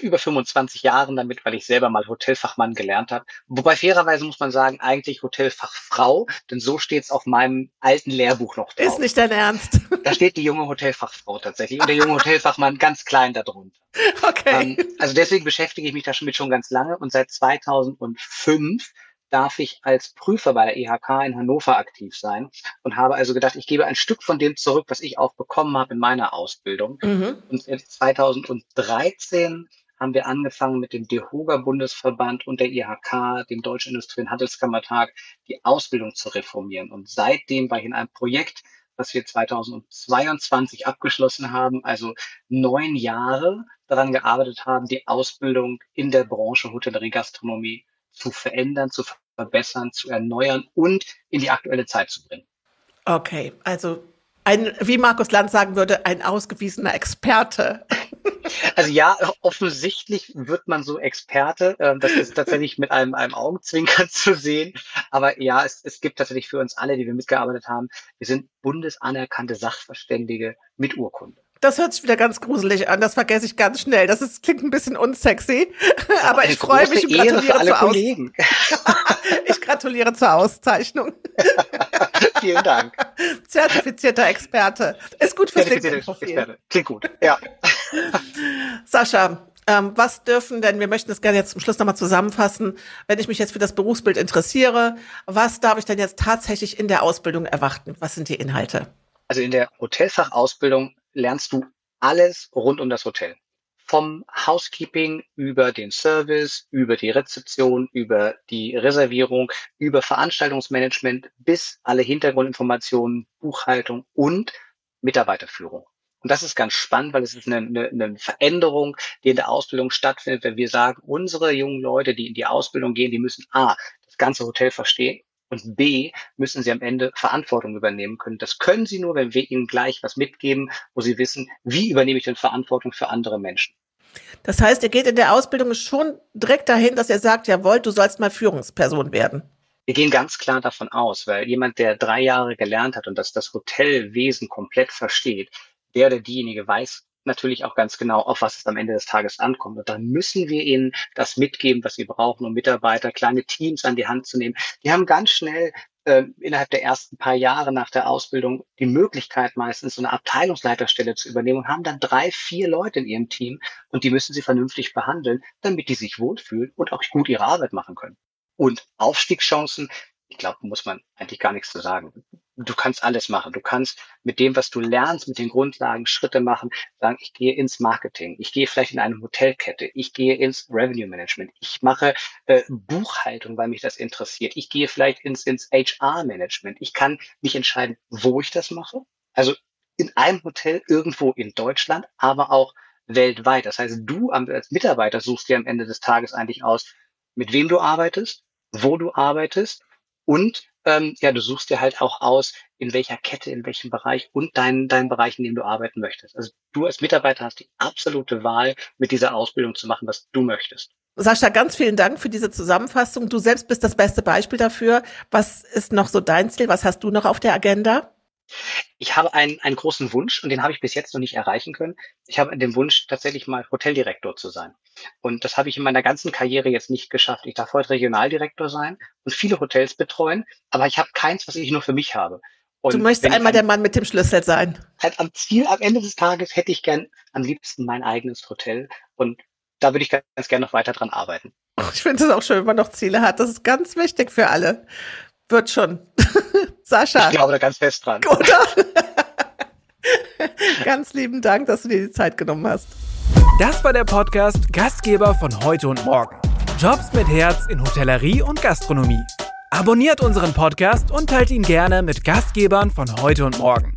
S6: über 25 Jahren damit, weil ich selber mal Hotelfachmann gelernt habe. Wobei fairerweise muss man sagen, eigentlich Hotelfachfrau, denn so steht es auf meinem alten Lehrbuch noch drauf.
S2: Ist nicht dein Ernst. [LAUGHS]
S6: Da steht die junge Hotelfachfrau tatsächlich und der junge Hotelfachmann ganz klein darunter.
S2: Okay.
S6: Ähm, also deswegen beschäftige ich mich damit schon ganz lange und seit 2005 darf ich als Prüfer bei der IHK in Hannover aktiv sein und habe also gedacht, ich gebe ein Stück von dem zurück, was ich auch bekommen habe in meiner Ausbildung. Mhm. Und 2013 haben wir angefangen mit dem DEHOGA Bundesverband und der IHK, dem Deutschen Industrie- und Handelskammertag, die Ausbildung zu reformieren. Und seitdem war ich in einem Projekt, was wir 2022 abgeschlossen haben, also neun Jahre daran gearbeitet haben, die Ausbildung in der Branche Hotellerie Gastronomie zu verändern, zu verbessern, zu erneuern und in die aktuelle Zeit zu bringen.
S2: Okay, also ein, wie Markus Land sagen würde, ein ausgewiesener Experte. [LAUGHS]
S6: Also ja, offensichtlich wird man so Experte. Ähm, das ist tatsächlich mit einem, einem Augenzwinkern [LAUGHS] zu sehen. Aber ja, es, es gibt tatsächlich für uns alle, die wir mitgearbeitet haben, wir sind bundesanerkannte Sachverständige mit Urkunde.
S2: Das hört sich wieder ganz gruselig an. Das vergesse ich ganz schnell. Das ist, klingt ein bisschen unsexy. [LAUGHS] Aber ich freue mich und gratuliere zur Kollegen. [LAUGHS] ich gratuliere zur Auszeichnung. [LAUGHS]
S6: Vielen Dank.
S2: Zertifizierter Experte. Ist gut fürs LinkedIn-Profil.
S6: Klingt gut, ja.
S2: Sascha, Ähm, was dürfen denn, wir möchten das gerne jetzt zum Schluss nochmal zusammenfassen, wenn ich mich jetzt für das Berufsbild interessiere, was darf ich denn jetzt tatsächlich in der Ausbildung erwarten? Was sind die Inhalte?
S6: Also in der Hotelfachausbildung lernst du alles rund um das Hotel. Vom Housekeeping über den Service, über die Rezeption, über die Reservierung, über Veranstaltungsmanagement bis alle Hintergrundinformationen, Buchhaltung und Mitarbeiterführung. Und das ist ganz spannend, weil es ist eine, eine, eine Veränderung, die in der Ausbildung stattfindet, wenn wir sagen, unsere jungen Leute, die in die Ausbildung gehen, die müssen A, das ganze Hotel verstehen und B, müssen sie am Ende Verantwortung übernehmen können. Das können sie nur, wenn wir ihnen gleich was mitgeben, wo sie wissen, wie übernehme ich denn Verantwortung für andere Menschen.
S2: Das heißt, ihr geht in der Ausbildung schon direkt dahin, dass ihr sagt, jawohl, du sollst mal Führungsperson werden.
S6: Wir gehen ganz klar davon aus, weil jemand, der drei Jahre gelernt hat und das, das Hotelwesen komplett versteht, der oder diejenige weiß natürlich auch ganz genau, auf was es am Ende des Tages ankommt. Und dann müssen wir ihnen das mitgeben, was sie brauchen, um Mitarbeiter, kleine Teams an die Hand zu nehmen. Die haben ganz schnell äh, innerhalb der ersten paar Jahre nach der Ausbildung die Möglichkeit meistens so eine Abteilungsleiterstelle zu übernehmen und haben dann drei, vier Leute in ihrem Team und die müssen sie vernünftig behandeln, damit die sich wohlfühlen und auch gut ihre Arbeit machen können. Und Aufstiegschancen, ich glaube, muss man eigentlich gar nichts zu sagen du kannst alles machen. Du kannst mit dem, was du lernst, mit den Grundlagen Schritte machen, sagen, ich gehe ins Marketing, ich gehe vielleicht in eine Hotelkette, ich gehe ins Revenue Management, ich mache äh, Buchhaltung, weil mich das interessiert, ich gehe vielleicht ins, ins HR-Management. Ich kann mich entscheiden, wo ich das mache. Also in einem Hotel irgendwo in Deutschland, aber auch weltweit. Das heißt, du als Mitarbeiter suchst dir am Ende des Tages eigentlich aus, mit wem du arbeitest, wo du arbeitest und ähm, ja, du suchst dir halt auch aus, in welcher Kette, in welchem Bereich und deinen dein Bereich, in dem du arbeiten möchtest. Also du als Mitarbeiter hast die absolute Wahl, mit dieser Ausbildung zu machen, was du möchtest.
S2: Sascha, ganz vielen Dank für diese Zusammenfassung. Du selbst bist das beste Beispiel dafür. Was ist noch so dein Ziel? Was hast du noch auf der Agenda?
S6: Ich habe einen, einen großen Wunsch und den habe ich bis jetzt noch nicht erreichen können. Ich habe den Wunsch, tatsächlich mal Hoteldirektor zu sein. Und das habe ich in meiner ganzen Karriere jetzt nicht geschafft. Ich darf heute Regionaldirektor sein und viele Hotels betreuen, aber ich habe keins, was ich nur für mich habe.
S2: Und du möchtest einmal der Mann mit dem Schlüssel sein.
S6: Halt am Ziel, am Ende des Tages hätte ich gern am liebsten mein eigenes Hotel und da würde ich ganz gerne noch weiter dran arbeiten.
S2: Ich finde es auch schön, wenn man noch Ziele hat. Das ist ganz wichtig für alle. Wird schon. [LAUGHS] Sascha.
S6: Ich glaube da ganz fest dran.
S2: Oder? [LAUGHS] ganz lieben Dank, dass du dir die Zeit genommen hast.
S1: Das war der Podcast Gastgeber von heute und morgen. Jobs mit Herz in Hotellerie und Gastronomie. Abonniert unseren Podcast und teilt ihn gerne mit Gastgebern von heute und morgen.